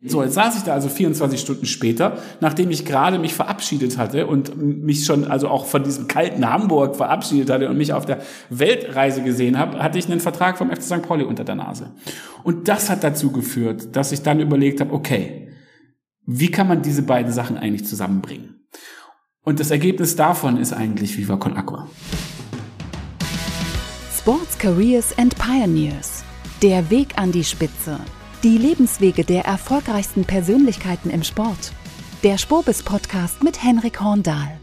So, jetzt saß ich da also 24 Stunden später, nachdem ich gerade mich verabschiedet hatte und mich schon also auch von diesem kalten Hamburg verabschiedet hatte und mich auf der Weltreise gesehen habe, hatte ich einen Vertrag vom FC St. Pauli unter der Nase. Und das hat dazu geführt, dass ich dann überlegt habe, okay, wie kann man diese beiden Sachen eigentlich zusammenbringen? Und das Ergebnis davon ist eigentlich Viva Con Aqua. Sports Careers and Pioneers. Der Weg an die Spitze. Die Lebenswege der erfolgreichsten Persönlichkeiten im Sport. Der Spobis Podcast mit Henrik Horndahl.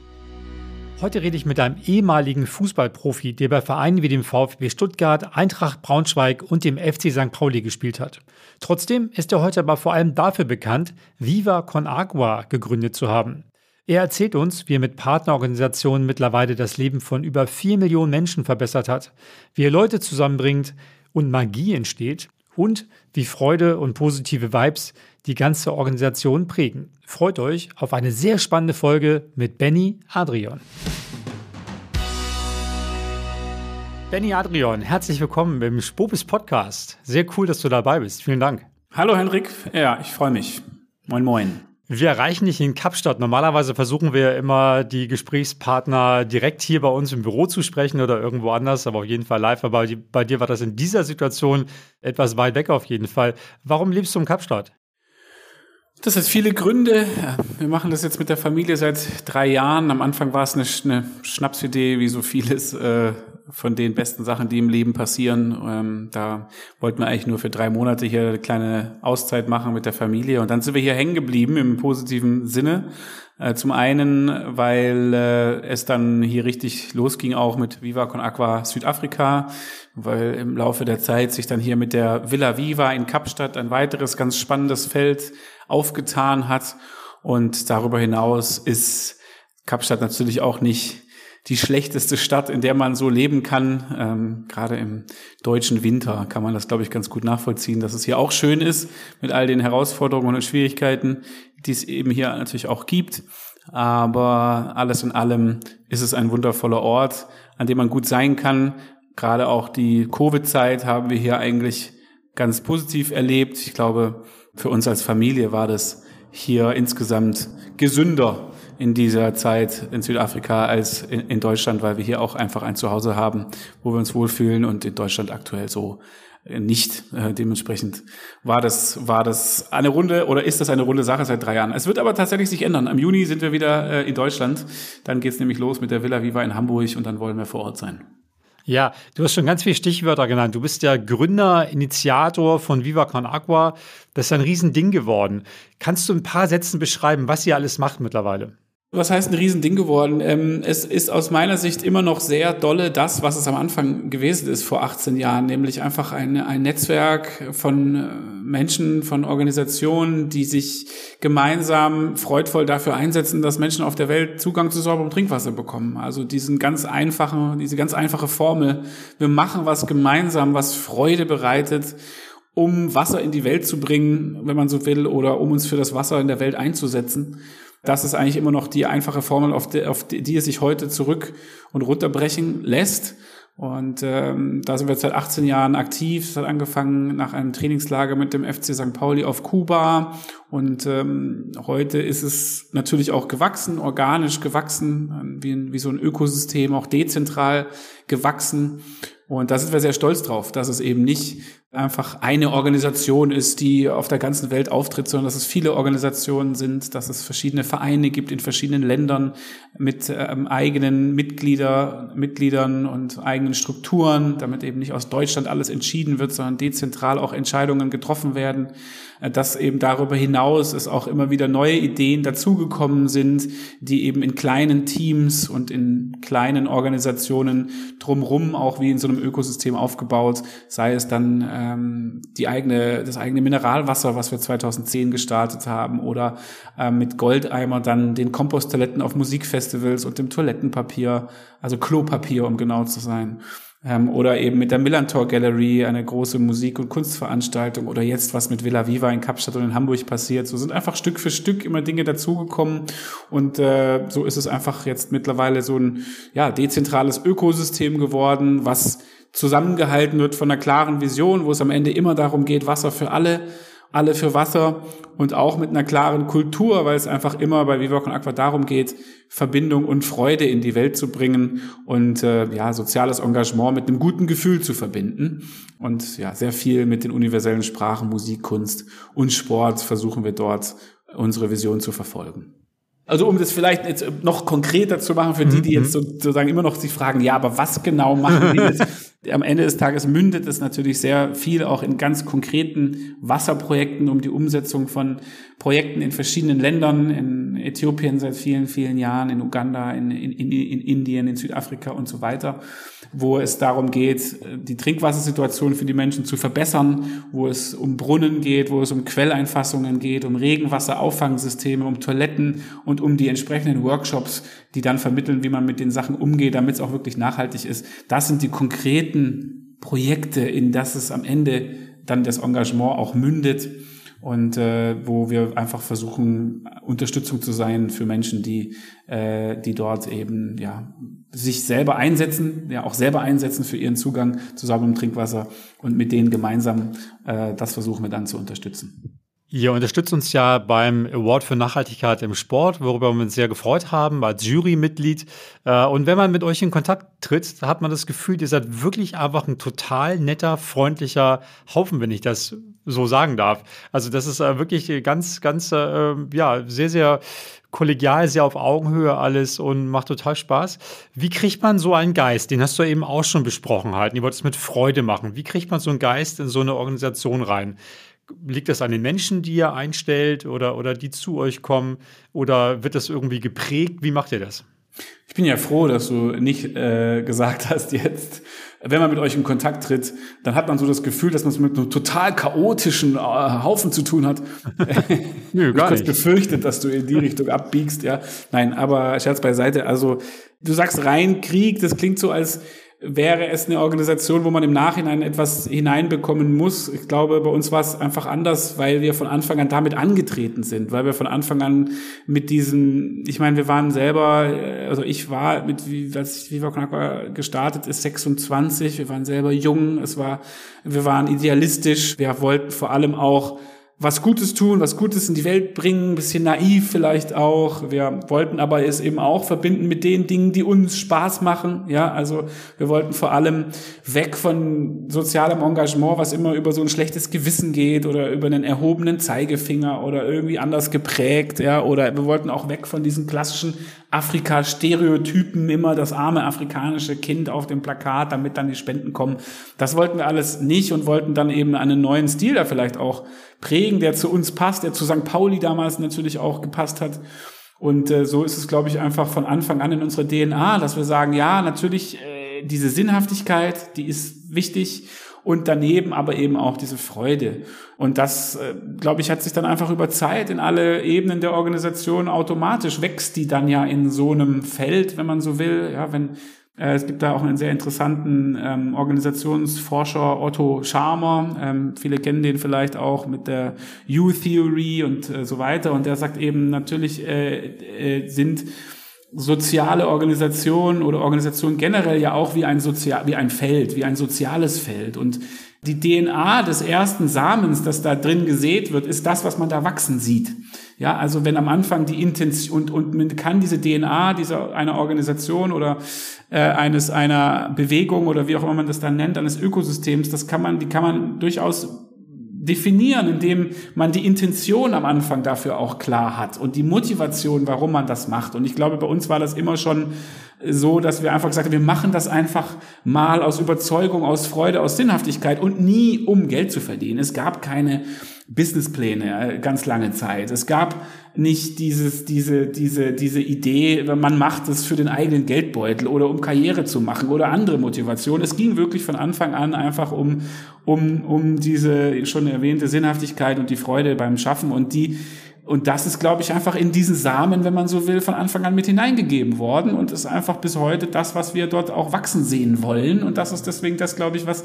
Heute rede ich mit einem ehemaligen Fußballprofi, der bei Vereinen wie dem VfB Stuttgart, Eintracht Braunschweig und dem FC St. Pauli gespielt hat. Trotzdem ist er heute aber vor allem dafür bekannt, Viva Con Agua gegründet zu haben. Er erzählt uns, wie er mit Partnerorganisationen mittlerweile das Leben von über vier Millionen Menschen verbessert hat, wie er Leute zusammenbringt und Magie entsteht und wie Freude und positive Vibes die ganze Organisation prägen. Freut euch auf eine sehr spannende Folge mit Benny Adrian. Benny Adrian, herzlich willkommen im Spopis Podcast. Sehr cool, dass du dabei bist. Vielen Dank. Hallo Henrik, ja, ich freue mich. Moin, moin. Wir erreichen dich in Kapstadt. Normalerweise versuchen wir immer, die Gesprächspartner direkt hier bei uns im Büro zu sprechen oder irgendwo anders, aber auf jeden Fall live. Aber bei dir war das in dieser Situation etwas weit weg auf jeden Fall. Warum lebst du in Kapstadt? Das hat viele Gründe. Wir machen das jetzt mit der Familie seit drei Jahren. Am Anfang war es eine, eine Schnapsidee, wie so vieles. Äh, von den besten Sachen, die im Leben passieren. Ähm, da wollten wir eigentlich nur für drei Monate hier eine kleine Auszeit machen mit der Familie. Und dann sind wir hier hängen geblieben im positiven Sinne. Äh, zum einen, weil äh, es dann hier richtig losging auch mit Viva Con Aqua Südafrika, weil im Laufe der Zeit sich dann hier mit der Villa Viva in Kapstadt ein weiteres ganz spannendes Feld aufgetan hat. Und darüber hinaus ist Kapstadt natürlich auch nicht die schlechteste Stadt, in der man so leben kann. Ähm, gerade im deutschen Winter kann man das, glaube ich, ganz gut nachvollziehen, dass es hier auch schön ist mit all den Herausforderungen und Schwierigkeiten, die es eben hier natürlich auch gibt. Aber alles in allem ist es ein wundervoller Ort, an dem man gut sein kann. Gerade auch die Covid-Zeit haben wir hier eigentlich ganz positiv erlebt. Ich glaube, für uns als Familie war das hier insgesamt gesünder in dieser Zeit in Südafrika als in, in, Deutschland, weil wir hier auch einfach ein Zuhause haben, wo wir uns wohlfühlen und in Deutschland aktuell so äh, nicht. Äh, dementsprechend war das, war das eine runde oder ist das eine runde Sache seit drei Jahren. Es wird aber tatsächlich sich ändern. Am Juni sind wir wieder äh, in Deutschland. Dann geht's nämlich los mit der Villa Viva in Hamburg und dann wollen wir vor Ort sein. Ja, du hast schon ganz viele Stichwörter genannt. Du bist der Gründer, Initiator von Viva Con Agua. Das ist ein Riesending geworden. Kannst du ein paar Sätzen beschreiben, was ihr alles macht mittlerweile? Was heißt ein Riesending geworden? Ähm, es ist aus meiner Sicht immer noch sehr dolle das, was es am Anfang gewesen ist vor 18 Jahren, nämlich einfach ein, ein Netzwerk von äh, Menschen, von Organisationen, die sich gemeinsam freudvoll dafür einsetzen, dass Menschen auf der Welt Zugang zu sauberem Trinkwasser bekommen. Also diesen ganz einfachen, diese ganz einfache Formel. Wir machen was gemeinsam, was Freude bereitet um Wasser in die Welt zu bringen, wenn man so will, oder um uns für das Wasser in der Welt einzusetzen. Das ist eigentlich immer noch die einfache Formel, auf die, auf die, die es sich heute zurück und runterbrechen lässt. Und ähm, da sind wir seit 18 Jahren aktiv. Es hat angefangen nach einem Trainingslager mit dem FC St. Pauli auf Kuba. Und ähm, heute ist es natürlich auch gewachsen, organisch gewachsen, wie, wie so ein Ökosystem, auch dezentral gewachsen. Und da sind wir sehr stolz drauf, dass es eben nicht einfach eine Organisation ist, die auf der ganzen Welt auftritt, sondern dass es viele Organisationen sind, dass es verschiedene Vereine gibt in verschiedenen Ländern mit ähm, eigenen Mitglieder, Mitgliedern und eigenen Strukturen, damit eben nicht aus Deutschland alles entschieden wird, sondern dezentral auch Entscheidungen getroffen werden, äh, dass eben darüber hinaus es auch immer wieder neue Ideen dazugekommen sind, die eben in kleinen Teams und in kleinen Organisationen drumrum auch wie in so einem Ökosystem aufgebaut, sei es dann äh, ähm, die eigene, das eigene Mineralwasser, was wir 2010 gestartet haben, oder ähm, mit Goldeimer dann den Komposttoiletten auf Musikfestivals und dem Toilettenpapier, also Klopapier, um genau zu sein. Ähm, oder eben mit der Millantor Gallery, eine große Musik- und Kunstveranstaltung, oder jetzt was mit Villa Viva in Kapstadt und in Hamburg passiert. So sind einfach Stück für Stück immer Dinge dazugekommen und äh, so ist es einfach jetzt mittlerweile so ein ja dezentrales Ökosystem geworden, was zusammengehalten wird von einer klaren Vision, wo es am Ende immer darum geht, Wasser für alle alle für Wasser und auch mit einer klaren Kultur, weil es einfach immer bei Viva Con Aqua darum geht, Verbindung und Freude in die Welt zu bringen und äh, ja, soziales Engagement mit einem guten Gefühl zu verbinden. Und ja, sehr viel mit den universellen Sprachen, Musik, Kunst und Sport versuchen wir dort unsere Vision zu verfolgen. Also um das vielleicht jetzt noch konkreter zu machen für die, die jetzt mhm. sozusagen immer noch sich fragen, ja, aber was genau machen die jetzt? Am Ende des Tages mündet es natürlich sehr viel auch in ganz konkreten Wasserprojekten um die Umsetzung von Projekten in verschiedenen Ländern, in Äthiopien seit vielen, vielen Jahren, in Uganda, in, in, in, in Indien, in Südafrika und so weiter, wo es darum geht, die Trinkwassersituation für die Menschen zu verbessern, wo es um Brunnen geht, wo es um Quelleinfassungen geht, um Regenwasserauffangsysteme, um Toiletten und um die entsprechenden Workshops, die dann vermitteln, wie man mit den Sachen umgeht, damit es auch wirklich nachhaltig ist. Das sind die konkreten Projekte, in das es am Ende dann das Engagement auch mündet und äh, wo wir einfach versuchen, Unterstützung zu sein für Menschen, die, äh, die dort eben ja sich selber einsetzen, ja auch selber einsetzen für ihren Zugang zu sauberem Trinkwasser und mit denen gemeinsam äh, das versuchen wir dann zu unterstützen. Ihr unterstützt uns ja beim Award für Nachhaltigkeit im Sport, worüber wir uns sehr gefreut haben, als Jurymitglied. Äh, und wenn man mit euch in Kontakt tritt, hat man das Gefühl, ihr seid wirklich einfach ein total netter, freundlicher Haufen, wenn ich das so sagen darf. Also das ist äh, wirklich ganz, ganz, äh, ja, sehr, sehr kollegial, sehr auf Augenhöhe alles und macht total Spaß. Wie kriegt man so einen Geist? Den hast du eben auch schon besprochen halt. Ihr wollt es mit Freude machen. Wie kriegt man so einen Geist in so eine Organisation rein? Liegt das an den Menschen, die ihr einstellt oder, oder die zu euch kommen? Oder wird das irgendwie geprägt? Wie macht ihr das? Ich bin ja froh, dass du nicht äh, gesagt hast jetzt, wenn man mit euch in Kontakt tritt, dann hat man so das Gefühl, dass man es mit einem total chaotischen äh, Haufen zu tun hat. Nö, gar ich nicht. befürchtet, dass du in die Richtung abbiegst, ja. Nein, aber Scherz beiseite. Also du sagst rein Krieg, das klingt so als wäre es eine Organisation, wo man im Nachhinein etwas hineinbekommen muss. Ich glaube, bei uns war es einfach anders, weil wir von Anfang an damit angetreten sind, weil wir von Anfang an mit diesen, ich meine, wir waren selber, äh, also ich war mit, wie, als Viva Con gestartet ist, 26, wir waren selber jung, es war, wir waren idealistisch, wir wollten vor allem auch was Gutes tun, was Gutes in die Welt bringen, bisschen naiv vielleicht auch. Wir wollten aber es eben auch verbinden mit den Dingen, die uns Spaß machen. Ja, also wir wollten vor allem weg von sozialem Engagement, was immer über so ein schlechtes Gewissen geht oder über einen erhobenen Zeigefinger oder irgendwie anders geprägt. Ja, oder wir wollten auch weg von diesen klassischen Afrika-Stereotypen, immer das arme afrikanische Kind auf dem Plakat, damit dann die Spenden kommen. Das wollten wir alles nicht und wollten dann eben einen neuen Stil da vielleicht auch prägen, der zu uns passt, der zu St. Pauli damals natürlich auch gepasst hat. Und äh, so ist es, glaube ich, einfach von Anfang an in unserer DNA, dass wir sagen, ja, natürlich äh, diese Sinnhaftigkeit, die ist wichtig und daneben aber eben auch diese Freude. Und das, äh, glaube ich, hat sich dann einfach über Zeit in alle Ebenen der Organisation automatisch wächst die dann ja in so einem Feld, wenn man so will. Ja, wenn äh, es gibt da auch einen sehr interessanten ähm, Organisationsforscher Otto Scharmer. Ähm, viele kennen den vielleicht auch mit der U-Theory und äh, so weiter. Und der sagt eben, natürlich äh, äh, sind soziale Organisation oder Organisation generell ja auch wie ein sozial, wie ein Feld, wie ein soziales Feld. Und die DNA des ersten Samens, das da drin gesät wird, ist das, was man da wachsen sieht. Ja, also wenn am Anfang die Intention und, und man kann diese DNA dieser einer Organisation oder äh, eines einer Bewegung oder wie auch immer man das dann nennt, eines Ökosystems, das kann man, die kann man durchaus definieren, indem man die Intention am Anfang dafür auch klar hat und die Motivation, warum man das macht. Und ich glaube, bei uns war das immer schon so, dass wir einfach gesagt haben, wir machen das einfach mal aus Überzeugung, aus Freude, aus Sinnhaftigkeit und nie um Geld zu verdienen. Es gab keine Businesspläne ganz lange Zeit. Es gab nicht dieses, diese, diese, diese Idee, man macht es für den eigenen Geldbeutel oder um Karriere zu machen oder andere Motivation. Es ging wirklich von Anfang an einfach um, um, um diese schon erwähnte Sinnhaftigkeit und die Freude beim Schaffen und die, und das ist, glaube ich, einfach in diesen Samen, wenn man so will, von Anfang an mit hineingegeben worden und ist einfach bis heute das, was wir dort auch wachsen sehen wollen. Und das ist deswegen das, glaube ich, was,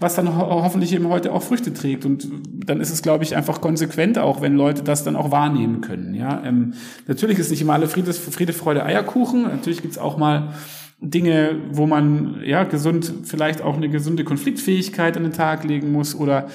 was dann ho hoffentlich eben heute auch Früchte trägt. Und dann ist es, glaube ich, einfach konsequent auch, wenn Leute das dann auch wahrnehmen können. Ja, ähm, natürlich ist nicht immer alle Friede, Friede Freude, Eierkuchen. Natürlich gibt's auch mal Dinge, wo man ja gesund vielleicht auch eine gesunde Konfliktfähigkeit an den Tag legen muss oder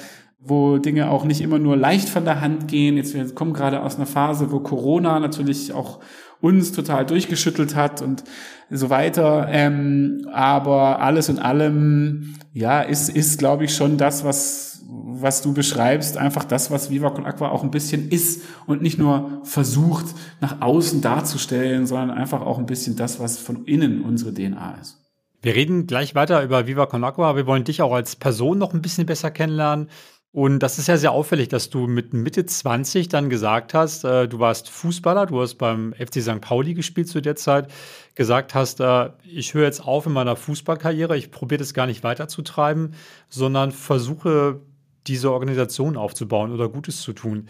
wo Dinge auch nicht immer nur leicht von der Hand gehen. Jetzt wir kommen gerade aus einer Phase, wo Corona natürlich auch uns total durchgeschüttelt hat und so weiter. Ähm, aber alles in allem, ja, ist, ist glaube ich, schon das, was, was du beschreibst, einfach das, was Viva Con Aqua auch ein bisschen ist und nicht nur versucht, nach außen darzustellen, sondern einfach auch ein bisschen das, was von innen unsere DNA ist. Wir reden gleich weiter über Viva Con Aqua. Wir wollen dich auch als Person noch ein bisschen besser kennenlernen. Und das ist ja sehr auffällig, dass du mit Mitte 20 dann gesagt hast, äh, du warst Fußballer, du hast beim FC St. Pauli gespielt zu der Zeit, gesagt hast, äh, ich höre jetzt auf in meiner Fußballkarriere, ich probiere das gar nicht weiterzutreiben, sondern versuche diese Organisation aufzubauen oder Gutes zu tun.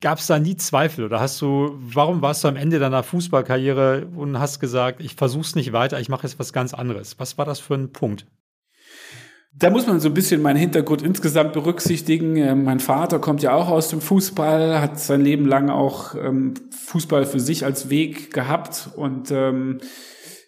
Gab es da nie Zweifel oder hast du, warum warst du am Ende deiner Fußballkarriere und hast gesagt, ich versuche es nicht weiter, ich mache jetzt was ganz anderes? Was war das für ein Punkt? Da muss man so ein bisschen meinen Hintergrund insgesamt berücksichtigen. Ähm, mein Vater kommt ja auch aus dem Fußball, hat sein Leben lang auch ähm, Fußball für sich als Weg gehabt und ähm,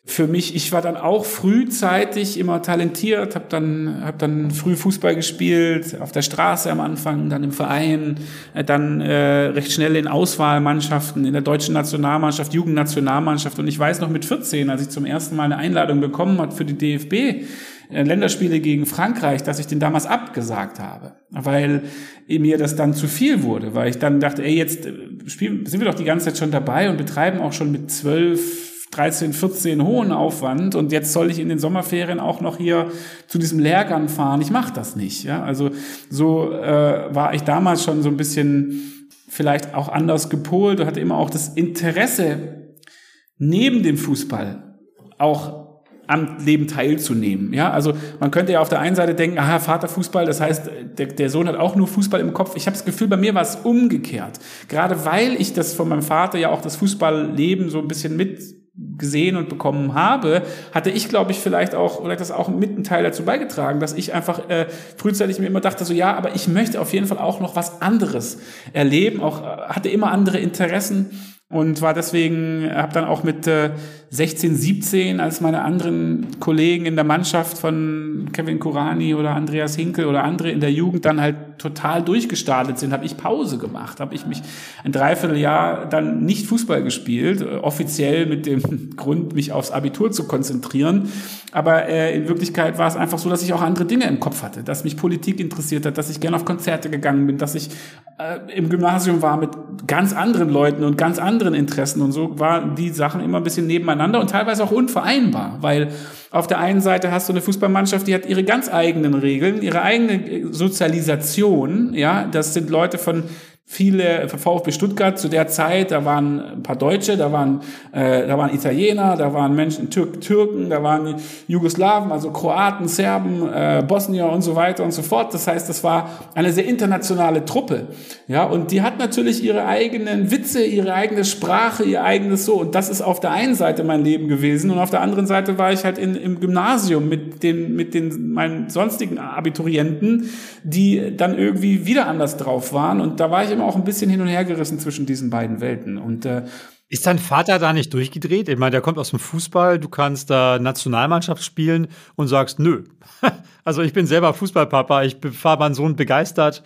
für mich, ich war dann auch frühzeitig immer talentiert, habe dann hab dann früh Fußball gespielt, auf der Straße am Anfang, dann im Verein, äh, dann äh, recht schnell in Auswahlmannschaften, in der deutschen Nationalmannschaft, Jugendnationalmannschaft und ich weiß noch mit 14, als ich zum ersten Mal eine Einladung bekommen hat für die DFB äh, Länderspiele gegen Frankreich, dass ich den damals abgesagt habe, weil mir das dann zu viel wurde, weil ich dann dachte, ey, jetzt äh, spielen, sind wir doch die ganze Zeit schon dabei und betreiben auch schon mit zwölf, 13, 14 hohen Aufwand und jetzt soll ich in den Sommerferien auch noch hier zu diesem Lehrgang fahren. Ich mache das nicht. Ja? Also so äh, war ich damals schon so ein bisschen vielleicht auch anders gepolt und hatte immer auch das Interesse neben dem Fußball auch am Leben teilzunehmen. Ja, also man könnte ja auf der einen Seite denken, aha, Vater Fußball, das heißt, der, der Sohn hat auch nur Fußball im Kopf. Ich habe das Gefühl, bei mir war es umgekehrt. Gerade weil ich das von meinem Vater ja auch das Fußballleben so ein bisschen mit gesehen und bekommen habe, hatte ich, glaube ich, vielleicht auch, vielleicht das auch mit ein Teil dazu beigetragen, dass ich einfach äh, frühzeitig mir immer dachte, so ja, aber ich möchte auf jeden Fall auch noch was anderes erleben, auch äh, hatte immer andere Interessen und war deswegen, habe dann auch mit äh, 16, 17, als meine anderen Kollegen in der Mannschaft von Kevin Kurani oder Andreas Hinkel oder andere in der Jugend dann halt total durchgestartet sind, habe ich Pause gemacht, habe ich mich ein Dreivierteljahr dann nicht Fußball gespielt, äh, offiziell mit dem Grund, mich aufs Abitur zu konzentrieren. Aber äh, in Wirklichkeit war es einfach so, dass ich auch andere Dinge im Kopf hatte, dass mich Politik interessiert hat, dass ich gerne auf Konzerte gegangen bin, dass ich äh, im Gymnasium war mit ganz anderen Leuten und ganz anderen Interessen und so waren die Sachen immer ein bisschen nebeneinander und teilweise auch unvereinbar, weil auf der einen Seite hast du eine Fußballmannschaft, die hat ihre ganz eigenen Regeln, ihre eigene Sozialisation, ja, das sind Leute von viele VfB Stuttgart zu der Zeit, da waren ein paar Deutsche, da waren äh, da waren Italiener, da waren Menschen Türk, Türken, da waren Jugoslawen, also Kroaten, Serben, äh, Bosnier und so weiter und so fort. Das heißt, das war eine sehr internationale Truppe, ja, und die hat natürlich ihre eigenen Witze, ihre eigene Sprache, ihr eigenes so. Und das ist auf der einen Seite mein Leben gewesen und auf der anderen Seite war ich halt in, im Gymnasium mit den mit den meinen sonstigen Abiturienten, die dann irgendwie wieder anders drauf waren und da war ich immer auch ein bisschen hin und her gerissen zwischen diesen beiden Welten. Und äh, ist dein Vater da nicht durchgedreht? Ich meine, der kommt aus dem Fußball, du kannst da Nationalmannschaft spielen und sagst, nö. also ich bin selber Fußballpapa, ich fahre meinen Sohn begeistert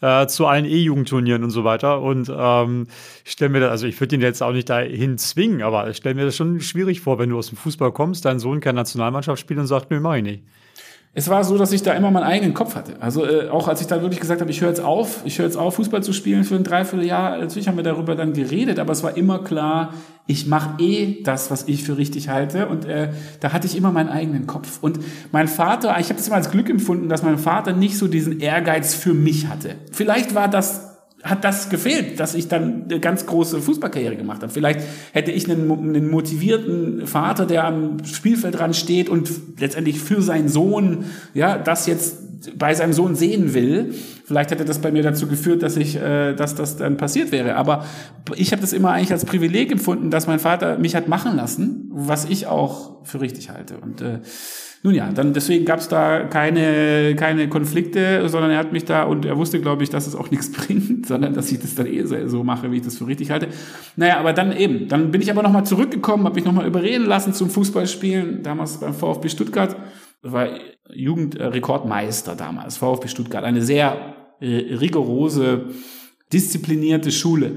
äh, zu allen E-Jugendturnieren und so weiter. Und ähm, ich stelle mir das, also ich würde ihn jetzt auch nicht dahin zwingen, aber ich stelle mir das schon schwierig vor, wenn du aus dem Fußball kommst, dein Sohn kann Nationalmannschaft spielen und sagt, nö, mach ich nicht es war so, dass ich da immer meinen eigenen Kopf hatte. Also äh, auch als ich dann wirklich gesagt habe, ich höre jetzt auf, ich höre jetzt auf, Fußball zu spielen für ein Dreivierteljahr. Natürlich haben wir darüber dann geredet, aber es war immer klar, ich mache eh das, was ich für richtig halte. Und äh, da hatte ich immer meinen eigenen Kopf. Und mein Vater, ich habe es immer als Glück empfunden, dass mein Vater nicht so diesen Ehrgeiz für mich hatte. Vielleicht war das hat das gefehlt, dass ich dann eine ganz große Fußballkarriere gemacht habe. Vielleicht hätte ich einen, einen motivierten Vater, der am Spielfeld dran steht und letztendlich für seinen Sohn, ja, das jetzt bei seinem Sohn sehen will. Vielleicht hätte das bei mir dazu geführt, dass ich, äh, dass das dann passiert wäre. Aber ich habe das immer eigentlich als Privileg empfunden, dass mein Vater mich hat machen lassen, was ich auch für richtig halte. Und äh, nun ja, dann deswegen gab es da keine, keine Konflikte, sondern er hat mich da und er wusste, glaube ich, dass es auch nichts bringt, sondern dass ich das dann eh so mache, wie ich das für richtig halte. Naja, aber dann eben, dann bin ich aber nochmal zurückgekommen, habe mich nochmal überreden lassen zum Fußballspielen, damals beim VfB Stuttgart. War Jugendrekordmeister damals, VfB Stuttgart. Eine sehr äh, rigorose, disziplinierte Schule.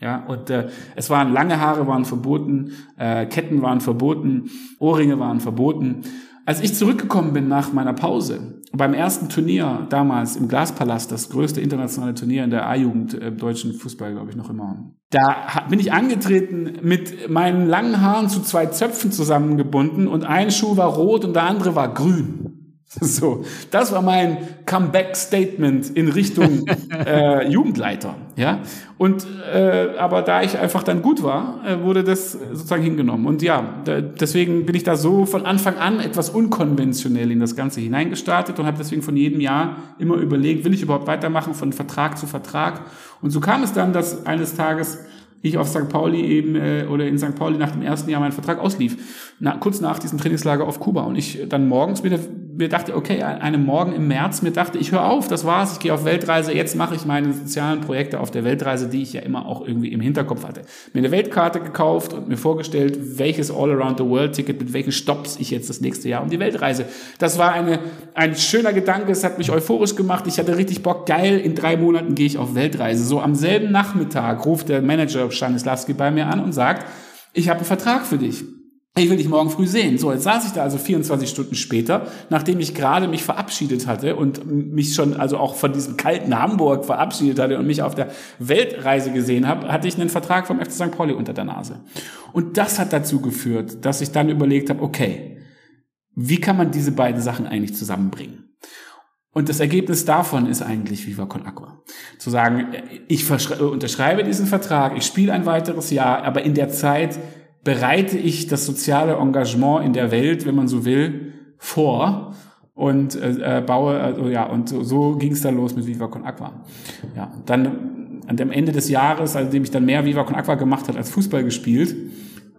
Ja, und äh, es waren lange Haare waren verboten, äh, Ketten waren verboten, Ohrringe waren verboten. Als ich zurückgekommen bin nach meiner Pause, beim ersten Turnier damals im Glaspalast, das größte internationale Turnier in der A-Jugend äh, deutschen Fußball, glaube ich, noch immer. Da bin ich angetreten mit meinen langen Haaren zu zwei Zöpfen zusammengebunden und ein Schuh war rot und der andere war grün. So, das war mein Comeback-Statement in Richtung äh, Jugendleiter, ja. Und äh, aber da ich einfach dann gut war, äh, wurde das sozusagen hingenommen. Und ja, da, deswegen bin ich da so von Anfang an etwas unkonventionell in das Ganze hineingestartet und habe deswegen von jedem Jahr immer überlegt, will ich überhaupt weitermachen von Vertrag zu Vertrag. Und so kam es dann, dass eines Tages ich auf St. Pauli eben äh, oder in St. Pauli nach dem ersten Jahr mein Vertrag auslief, na, kurz nach diesem Trainingslager auf Kuba und ich dann morgens wieder mir dachte, okay, einem Morgen im März, mir dachte, ich höre auf, das war's, ich gehe auf Weltreise, jetzt mache ich meine sozialen Projekte auf der Weltreise, die ich ja immer auch irgendwie im Hinterkopf hatte. Mir eine Weltkarte gekauft und mir vorgestellt, welches All-Around-the-World-Ticket mit welchen Stops ich jetzt das nächste Jahr um die Weltreise. Das war eine, ein schöner Gedanke, es hat mich euphorisch gemacht, ich hatte richtig Bock, geil, in drei Monaten gehe ich auf Weltreise. So am selben Nachmittag ruft der Manager Stanislavski bei mir an und sagt, ich habe einen Vertrag für dich ich will dich morgen früh sehen. So, jetzt saß ich da also 24 Stunden später, nachdem ich gerade mich verabschiedet hatte und mich schon also auch von diesem kalten Hamburg verabschiedet hatte und mich auf der Weltreise gesehen habe, hatte ich einen Vertrag vom FC St. Pauli unter der Nase. Und das hat dazu geführt, dass ich dann überlegt habe, okay, wie kann man diese beiden Sachen eigentlich zusammenbringen? Und das Ergebnis davon ist eigentlich Viva Con Aqua. Zu sagen, ich unterschreibe diesen Vertrag, ich spiele ein weiteres Jahr, aber in der Zeit bereite ich das soziale Engagement in der Welt, wenn man so will, vor und äh, äh baue, also ja, und so, so ging es dann los mit Viva Con Aqua. Ja, dann an dem Ende des Jahres, als ich dann mehr Viva Con Aqua gemacht hat als Fußball gespielt,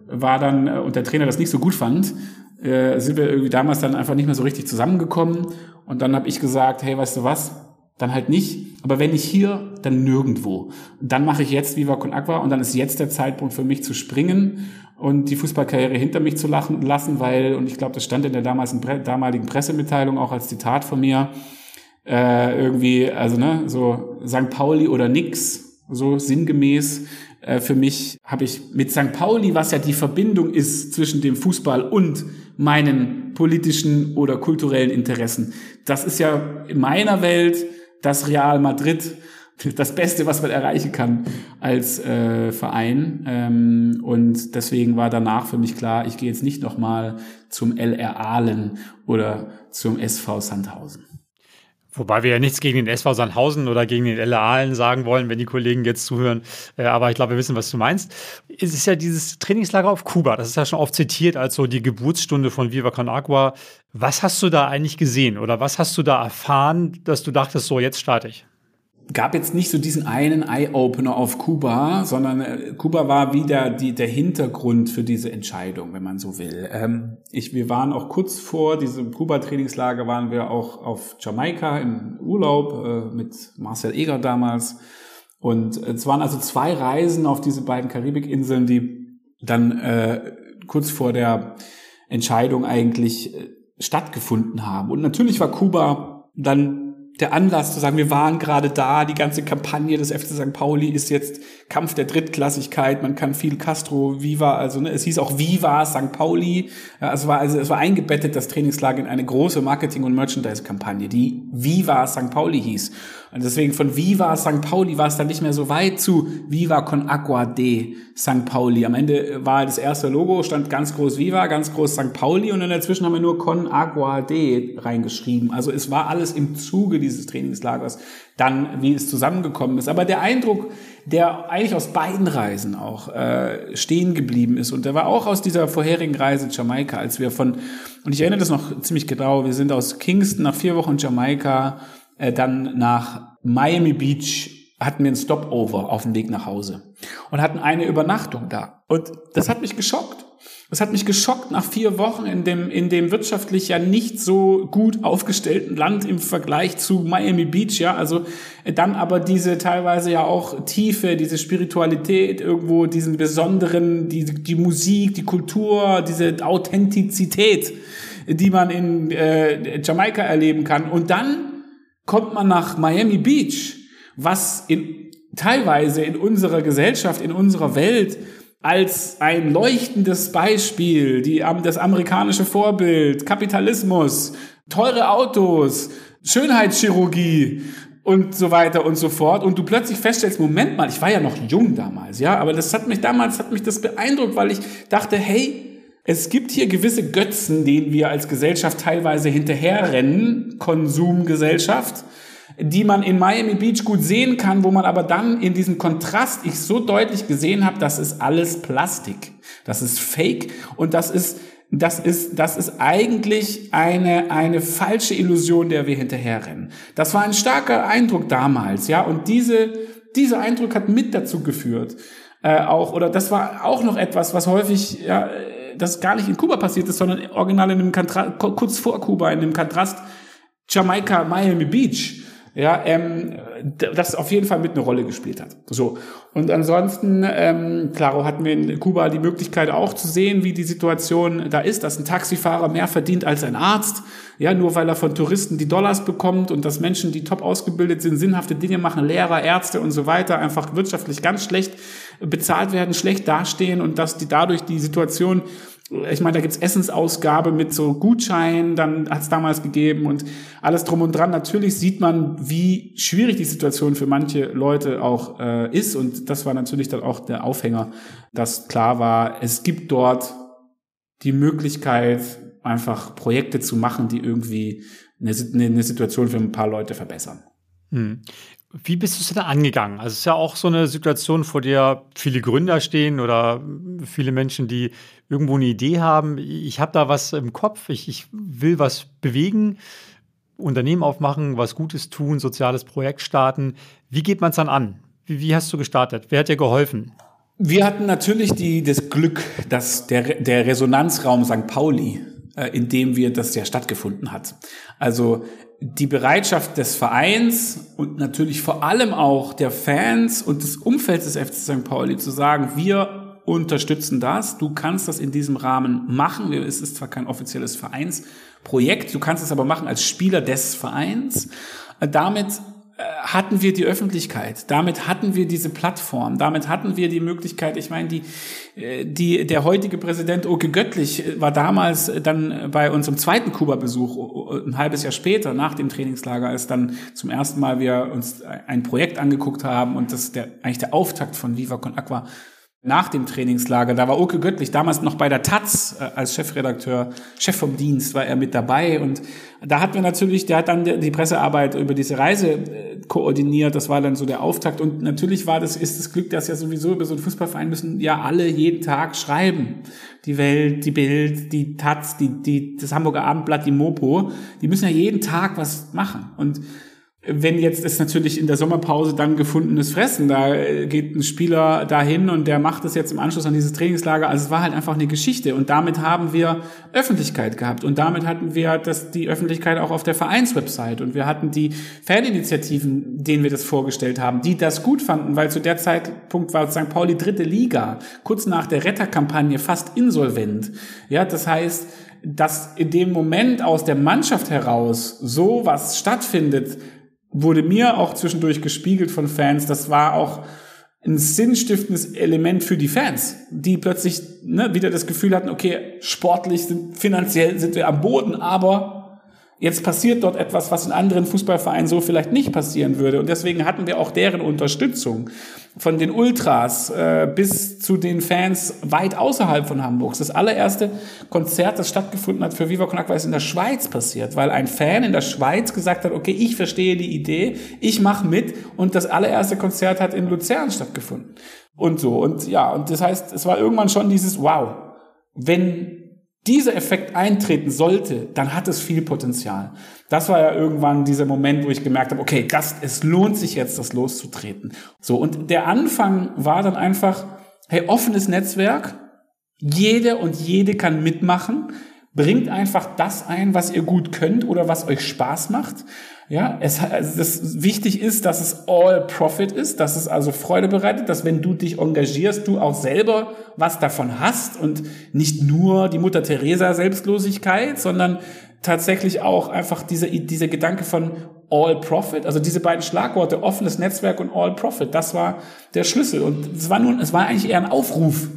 war dann, äh, und der Trainer das nicht so gut fand, äh, sind wir irgendwie damals dann einfach nicht mehr so richtig zusammengekommen. Und dann habe ich gesagt, hey, weißt du was, dann halt nicht. Aber wenn nicht hier, dann nirgendwo. Dann mache ich jetzt Viva Con Aqua und dann ist jetzt der Zeitpunkt für mich zu springen und die Fußballkarriere hinter mich zu lachen, lassen, weil, und ich glaube, das stand in der damaligen Pressemitteilung auch als Zitat von mir, äh, irgendwie, also ne, so St. Pauli oder nix, so sinngemäß. Äh, für mich habe ich mit St. Pauli, was ja die Verbindung ist zwischen dem Fußball und meinen politischen oder kulturellen Interessen. Das ist ja in meiner Welt das Real Madrid das Beste, was man erreichen kann als äh, Verein. Ähm, und deswegen war danach für mich klar, ich gehe jetzt nicht nochmal zum LR Aalen oder zum SV Sandhausen. Wobei wir ja nichts gegen den SV Sandhausen oder gegen den LR Aalen sagen wollen, wenn die Kollegen jetzt zuhören. Äh, aber ich glaube, wir wissen, was du meinst. Es ist ja dieses Trainingslager auf Kuba. Das ist ja schon oft zitiert als so die Geburtsstunde von Viva Con Agua. Was hast du da eigentlich gesehen oder was hast du da erfahren, dass du dachtest, so jetzt starte ich? Gab jetzt nicht so diesen einen Eye-Opener auf Kuba, sondern äh, Kuba war wieder die, der Hintergrund für diese Entscheidung, wenn man so will. Ähm, ich, wir waren auch kurz vor diesem Kuba-Trainingslager, waren wir auch auf Jamaika im Urlaub äh, mit Marcel Eger damals. Und es waren also zwei Reisen auf diese beiden Karibikinseln, die dann äh, kurz vor der Entscheidung eigentlich äh, stattgefunden haben. Und natürlich war Kuba dann der Anlass zu sagen, wir waren gerade da, die ganze Kampagne des FC St. Pauli ist jetzt Kampf der Drittklassigkeit, man kann viel Castro, Viva, also ne, es hieß auch Viva St. Pauli, es war also es war eingebettet das Trainingslager in eine große Marketing- und Merchandise-Kampagne, die Viva St. Pauli hieß. Und deswegen von Viva St. Pauli war es dann nicht mehr so weit zu Viva con Aqua de St. Pauli. Am Ende war das erste Logo, stand ganz groß Viva, ganz groß St. Pauli und in dazwischen haben wir nur con Agua de reingeschrieben. Also es war alles im Zuge dieses Trainingslagers dann, wie es zusammengekommen ist. Aber der Eindruck, der eigentlich aus beiden Reisen auch äh, stehen geblieben ist. Und der war auch aus dieser vorherigen Reise Jamaika, als wir von, und ich erinnere das noch ziemlich genau, wir sind aus Kingston nach vier Wochen Jamaika äh, dann nach Miami Beach hatten wir ein Stopover auf dem Weg nach Hause und hatten eine Übernachtung da. Und das hat mich geschockt. Das hat mich geschockt nach vier Wochen in dem, in dem wirtschaftlich ja nicht so gut aufgestellten Land im Vergleich zu Miami Beach, ja. Also äh, dann aber diese teilweise ja auch Tiefe, diese Spiritualität irgendwo, diesen besonderen, die, die Musik, die Kultur, diese Authentizität, die man in äh, Jamaika erleben kann. Und dann kommt man nach Miami Beach, was in, teilweise in unserer Gesellschaft, in unserer Welt als ein leuchtendes Beispiel, die, das amerikanische Vorbild, Kapitalismus, teure Autos, Schönheitschirurgie und so weiter und so fort. Und du plötzlich feststellst, Moment mal, ich war ja noch jung damals, ja, aber das hat mich damals hat mich das beeindruckt, weil ich dachte, hey, es gibt hier gewisse Götzen, denen wir als Gesellschaft teilweise hinterherrennen, Konsumgesellschaft, die man in Miami Beach gut sehen kann, wo man aber dann in diesem Kontrast ich so deutlich gesehen habe, das ist alles Plastik, das ist Fake und das ist das ist, das ist eigentlich eine, eine falsche Illusion, der wir hinterherrennen. Das war ein starker Eindruck damals, ja, und diese, dieser Eindruck hat mit dazu geführt, äh, auch, oder das war auch noch etwas, was häufig, ja, das gar nicht in Kuba passiert ist, sondern original in dem Kontrast, kurz vor Kuba, in dem Kontrast Jamaika, Miami Beach, ja, ähm, das auf jeden Fall mit eine Rolle gespielt hat. So. Und ansonsten, ähm, klaro, hatten wir in Kuba die Möglichkeit auch zu sehen, wie die Situation da ist, dass ein Taxifahrer mehr verdient als ein Arzt, ja, nur weil er von Touristen die Dollars bekommt und dass Menschen, die top ausgebildet sind, sinnhafte Dinge machen, Lehrer, Ärzte und so weiter, einfach wirtschaftlich ganz schlecht bezahlt werden, schlecht dastehen und dass die dadurch die Situation ich meine, da gibt's Essensausgabe mit so Gutscheinen, dann hat's damals gegeben und alles drum und dran. Natürlich sieht man, wie schwierig die Situation für manche Leute auch äh, ist. Und das war natürlich dann auch der Aufhänger, dass klar war, es gibt dort die Möglichkeit, einfach Projekte zu machen, die irgendwie eine, eine Situation für ein paar Leute verbessern. Hm. Wie bist du es denn angegangen? Also es ist ja auch so eine Situation, vor der viele Gründer stehen oder viele Menschen, die irgendwo eine Idee haben. Ich habe da was im Kopf, ich, ich will was bewegen, Unternehmen aufmachen, was Gutes tun, soziales Projekt starten. Wie geht man es dann an? Wie, wie hast du gestartet? Wer hat dir geholfen? Wir hatten natürlich die, das Glück, dass der, der Resonanzraum St. Pauli, äh, in dem wir das ja stattgefunden hat. Also die Bereitschaft des Vereins und natürlich vor allem auch der Fans und des Umfelds des FC St. Pauli zu sagen, wir unterstützen das, du kannst das in diesem Rahmen machen. Es ist zwar kein offizielles Vereinsprojekt, du kannst es aber machen als Spieler des Vereins. Damit äh, hatten wir die Öffentlichkeit, damit hatten wir diese Plattform, damit hatten wir die Möglichkeit, ich meine, die, äh, die, der heutige Präsident Oke Göttlich war damals dann bei unserem zweiten Kuba-Besuch, ein halbes Jahr später, nach dem Trainingslager, als dann zum ersten Mal wir uns ein Projekt angeguckt haben und das der, eigentlich der Auftakt von Viva Con Aqua nach dem Trainingslager, da war Oke Göttlich damals noch bei der Taz äh, als Chefredakteur, Chef vom Dienst, war er mit dabei. Und da hat wir natürlich, der hat dann die Pressearbeit über diese Reise äh, koordiniert, das war dann so der Auftakt. Und natürlich war das, ist das Glück, dass ja sowieso über so einen Fußballverein müssen ja alle jeden Tag schreiben. Die Welt, die Bild, die Taz, die, die, das Hamburger Abendblatt, die Mopo, die müssen ja jeden Tag was machen. Und wenn jetzt ist natürlich in der Sommerpause dann gefundenes Fressen, da äh, geht ein Spieler dahin und der macht es jetzt im Anschluss an dieses Trainingslager. Also es war halt einfach eine Geschichte und damit haben wir Öffentlichkeit gehabt und damit hatten wir das, die Öffentlichkeit auch auf der Vereinswebsite und wir hatten die Faninitiativen, denen wir das vorgestellt haben, die das gut fanden, weil zu der Zeitpunkt war St. Pauli dritte Liga, kurz nach der Retterkampagne fast insolvent. Ja, das heißt, dass in dem Moment aus der Mannschaft heraus so was stattfindet, wurde mir auch zwischendurch gespiegelt von Fans. Das war auch ein sinnstiftendes Element für die Fans, die plötzlich ne, wieder das Gefühl hatten, okay, sportlich sind, finanziell sind wir am Boden, aber Jetzt passiert dort etwas, was in anderen Fußballvereinen so vielleicht nicht passieren würde. Und deswegen hatten wir auch deren Unterstützung von den Ultras äh, bis zu den Fans weit außerhalb von Hamburgs. Das allererste Konzert, das stattgefunden hat für Viva Con Aqua, ist in der Schweiz passiert, weil ein Fan in der Schweiz gesagt hat, okay, ich verstehe die Idee, ich mache mit und das allererste Konzert hat in Luzern stattgefunden. Und so. Und ja, und das heißt, es war irgendwann schon dieses Wow. Wenn dieser Effekt eintreten sollte, dann hat es viel Potenzial. Das war ja irgendwann dieser Moment, wo ich gemerkt habe, okay, das, es lohnt sich jetzt, das loszutreten. So, und der Anfang war dann einfach, hey, offenes Netzwerk, jeder und jede kann mitmachen, bringt einfach das ein, was ihr gut könnt oder was euch Spaß macht. Ja, es, also das wichtig ist, dass es all profit ist, dass es also Freude bereitet, dass wenn du dich engagierst, du auch selber was davon hast und nicht nur die Mutter Teresa Selbstlosigkeit, sondern tatsächlich auch einfach dieser, dieser Gedanke von All Profit, also diese beiden Schlagworte, offenes Netzwerk und All Profit, das war der Schlüssel. Und es war nun, es war eigentlich eher ein Aufruf.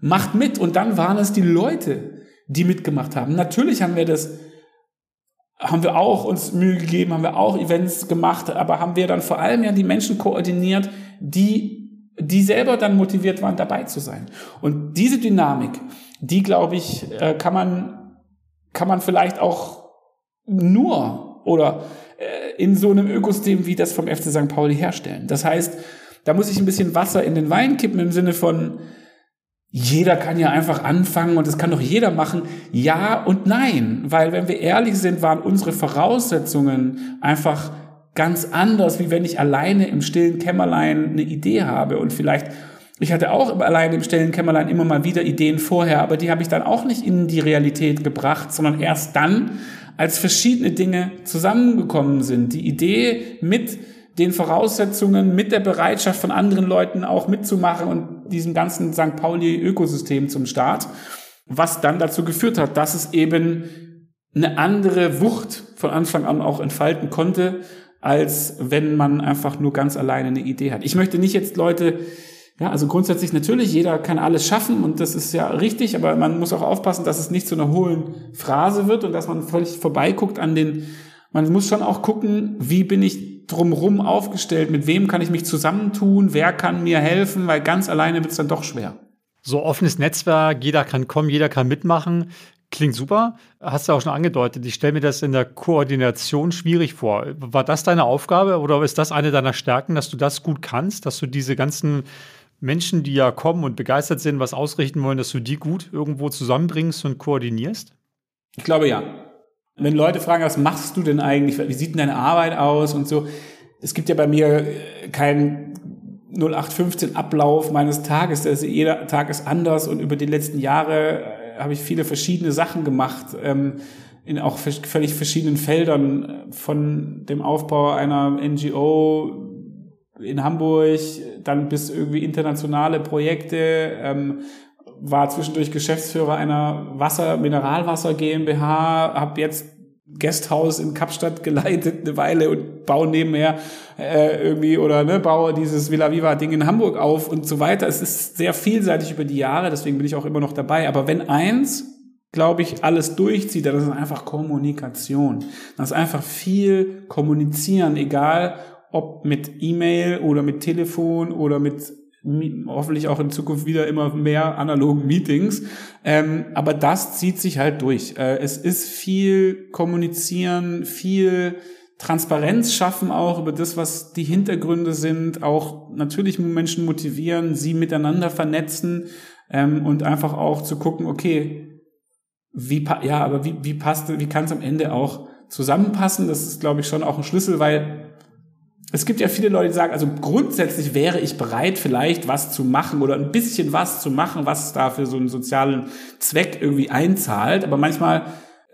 Macht mit. Und dann waren es die Leute, die mitgemacht haben. Natürlich haben wir das, haben wir auch uns Mühe gegeben, haben wir auch Events gemacht, aber haben wir dann vor allem ja die Menschen koordiniert, die die selber dann motiviert waren, dabei zu sein. Und diese Dynamik, die glaube ich, äh, kann man, kann man vielleicht auch nur oder äh, in so einem Ökosystem wie das vom FC St. Pauli herstellen. Das heißt, da muss ich ein bisschen Wasser in den Wein kippen im Sinne von, jeder kann ja einfach anfangen und das kann doch jeder machen. Ja und nein, weil wenn wir ehrlich sind, waren unsere Voraussetzungen einfach ganz anders, wie wenn ich alleine im stillen Kämmerlein eine Idee habe und vielleicht ich hatte auch alleine im stillen Kämmerlein immer mal wieder Ideen vorher, aber die habe ich dann auch nicht in die Realität gebracht, sondern erst dann, als verschiedene Dinge zusammengekommen sind. Die Idee mit den Voraussetzungen, mit der Bereitschaft von anderen Leuten auch mitzumachen und diesem ganzen St. Pauli-Ökosystem zum Start, was dann dazu geführt hat, dass es eben eine andere Wucht von Anfang an auch entfalten konnte, als wenn man einfach nur ganz alleine eine Idee hat. Ich möchte nicht jetzt Leute, ja, also grundsätzlich natürlich, jeder kann alles schaffen und das ist ja richtig, aber man muss auch aufpassen, dass es nicht zu einer hohlen Phrase wird und dass man völlig vorbeiguckt an den, man muss schon auch gucken, wie bin ich drumrum aufgestellt, mit wem kann ich mich zusammentun, wer kann mir helfen, weil ganz alleine wird es dann doch schwer. So offenes Netzwerk, jeder kann kommen, jeder kann mitmachen. Klingt super. Hast du auch schon angedeutet. Ich stelle mir das in der Koordination schwierig vor. War das deine Aufgabe oder ist das eine deiner Stärken, dass du das gut kannst, dass du diese ganzen Menschen, die ja kommen und begeistert sind, was ausrichten wollen, dass du die gut irgendwo zusammenbringst und koordinierst? Ich glaube ja. Wenn Leute fragen, was machst du denn eigentlich, wie sieht denn deine Arbeit aus und so, es gibt ja bei mir keinen 0815 Ablauf meines Tages. Also jeder Tag ist anders und über die letzten Jahre habe ich viele verschiedene Sachen gemacht, ähm, in auch völlig verschiedenen Feldern, von dem Aufbau einer NGO in Hamburg, dann bis irgendwie internationale Projekte, ähm, war zwischendurch Geschäftsführer einer Wasser, Mineralwasser GmbH, habe jetzt Guesthouse in Kapstadt geleitet eine Weile und baue nebenher äh, irgendwie oder ne, baue dieses Villa Viva Ding in Hamburg auf und so weiter. Es ist sehr vielseitig über die Jahre, deswegen bin ich auch immer noch dabei. Aber wenn eins, glaube ich, alles durchzieht, dann ist es einfach Kommunikation. Das ist einfach viel kommunizieren, egal ob mit E-Mail oder mit Telefon oder mit hoffentlich auch in Zukunft wieder immer mehr analogen Meetings. Ähm, aber das zieht sich halt durch. Äh, es ist viel kommunizieren, viel Transparenz schaffen auch über das, was die Hintergründe sind, auch natürlich Menschen motivieren, sie miteinander vernetzen ähm, und einfach auch zu gucken, okay, wie ja, aber wie, wie passt, wie kann es am Ende auch zusammenpassen? Das ist, glaube ich, schon auch ein Schlüssel, weil es gibt ja viele Leute, die sagen, also grundsätzlich wäre ich bereit, vielleicht was zu machen oder ein bisschen was zu machen, was da für so einen sozialen Zweck irgendwie einzahlt. Aber manchmal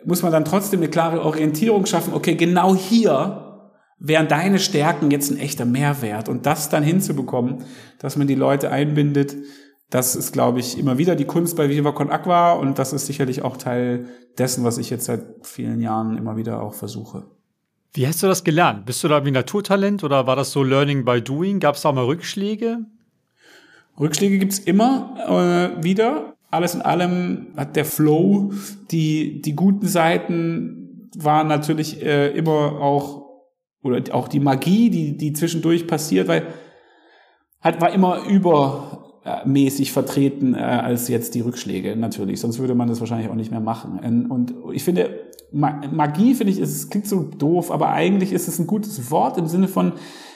muss man dann trotzdem eine klare Orientierung schaffen. Okay, genau hier wären deine Stärken jetzt ein echter Mehrwert. Und das dann hinzubekommen, dass man die Leute einbindet, das ist, glaube ich, immer wieder die Kunst bei Viva Con Aqua. Und das ist sicherlich auch Teil dessen, was ich jetzt seit vielen Jahren immer wieder auch versuche. Wie hast du das gelernt? Bist du da wie Naturtalent oder war das so Learning by Doing? Gab es da mal Rückschläge? Rückschläge gibt's immer äh, wieder. Alles in allem hat der Flow, die, die guten Seiten waren natürlich äh, immer auch, oder auch die Magie, die, die zwischendurch passiert, weil hat, war immer übermäßig vertreten äh, als jetzt die Rückschläge natürlich, sonst würde man das wahrscheinlich auch nicht mehr machen. Und ich finde, Magie finde ich, es klingt so doof, aber eigentlich ist es ein gutes Wort im Sinne von,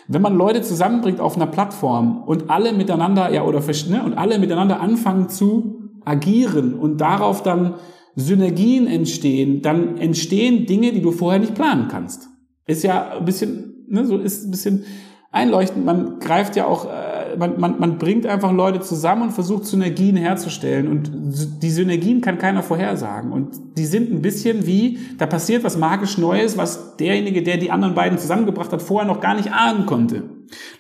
wenn man Leute zusammenbringt auf einer Plattform und alle miteinander, ja, oder ne, und alle miteinander anfangen zu agieren und darauf dann Synergien entstehen, dann entstehen Dinge, die du vorher nicht planen kannst. Ist ja ein bisschen, ne, so ist ein bisschen einleuchtend. Man greift ja auch äh, man, man, man bringt einfach Leute zusammen und versucht Synergien herzustellen. Und die Synergien kann keiner vorhersagen. Und die sind ein bisschen wie, da passiert was magisch Neues, was derjenige, der die anderen beiden zusammengebracht hat, vorher noch gar nicht ahnen konnte.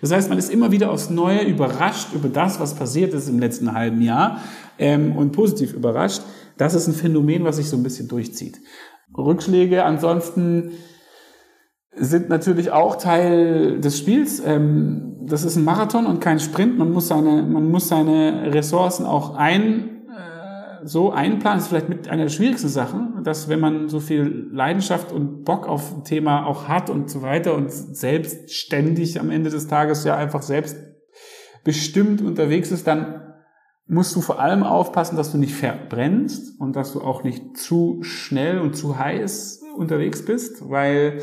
Das heißt, man ist immer wieder aufs Neue überrascht über das, was passiert ist im letzten halben Jahr ähm, und positiv überrascht. Das ist ein Phänomen, was sich so ein bisschen durchzieht. Rückschläge ansonsten sind natürlich auch Teil des Spiels. Ähm, das ist ein Marathon und kein Sprint. Man muss seine, man muss seine Ressourcen auch ein, äh, so einplanen. Das ist vielleicht mit einer der schwierigsten Sachen, dass wenn man so viel Leidenschaft und Bock auf ein Thema auch hat und so weiter und selbstständig am Ende des Tages ja einfach selbst bestimmt unterwegs ist, dann musst du vor allem aufpassen, dass du nicht verbrennst und dass du auch nicht zu schnell und zu heiß unterwegs bist, weil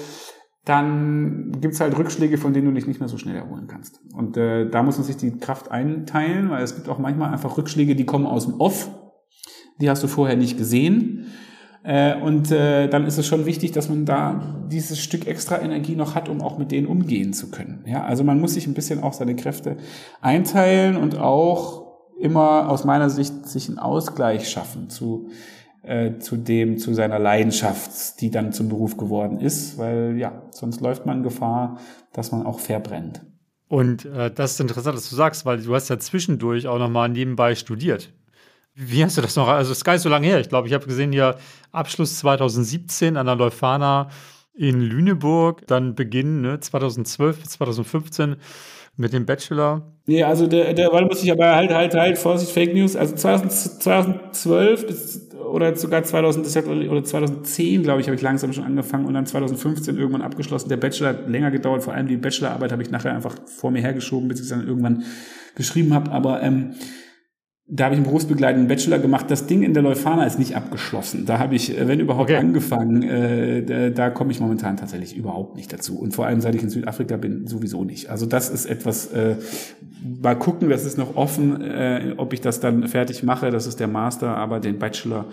dann gibt's halt Rückschläge, von denen du dich nicht mehr so schnell erholen kannst. Und äh, da muss man sich die Kraft einteilen, weil es gibt auch manchmal einfach Rückschläge, die kommen aus dem Off. Die hast du vorher nicht gesehen. Äh, und äh, dann ist es schon wichtig, dass man da dieses Stück extra Energie noch hat, um auch mit denen umgehen zu können. Ja, also man muss sich ein bisschen auch seine Kräfte einteilen und auch immer aus meiner Sicht sich einen Ausgleich schaffen zu äh, zu dem, zu seiner Leidenschaft, die dann zum Beruf geworden ist, weil ja, sonst läuft man Gefahr, dass man auch verbrennt. Und äh, das ist interessant, dass du sagst, weil du hast ja zwischendurch auch nochmal nebenbei studiert. Wie hast du das noch? Also, es ist gar nicht so lange her. Ich glaube, ich habe gesehen hier Abschluss 2017 an der Leuphana in Lüneburg, dann Beginn ne, 2012 bis 2015 mit dem Bachelor. Nee, also der, der weil muss ich aber halt, halt, halt, Vorsicht, Fake News. Also 2012 bis oder sogar 2000 oder 2010, glaube ich, habe ich langsam schon angefangen und dann 2015 irgendwann abgeschlossen. Der Bachelor hat länger gedauert, vor allem die Bachelorarbeit habe ich nachher einfach vor mir hergeschoben, bis ich es dann irgendwann geschrieben habe. Aber ähm, da habe ich einen berufsbegleitenden Bachelor gemacht. Das Ding in der Leuphana ist nicht abgeschlossen. Da habe ich, äh, wenn überhaupt, okay. angefangen. Äh, da, da komme ich momentan tatsächlich überhaupt nicht dazu. Und vor allem, seit ich in Südafrika bin, sowieso nicht. Also das ist etwas, äh, mal gucken, das ist noch offen, äh, ob ich das dann fertig mache. Das ist der Master, aber den Bachelor,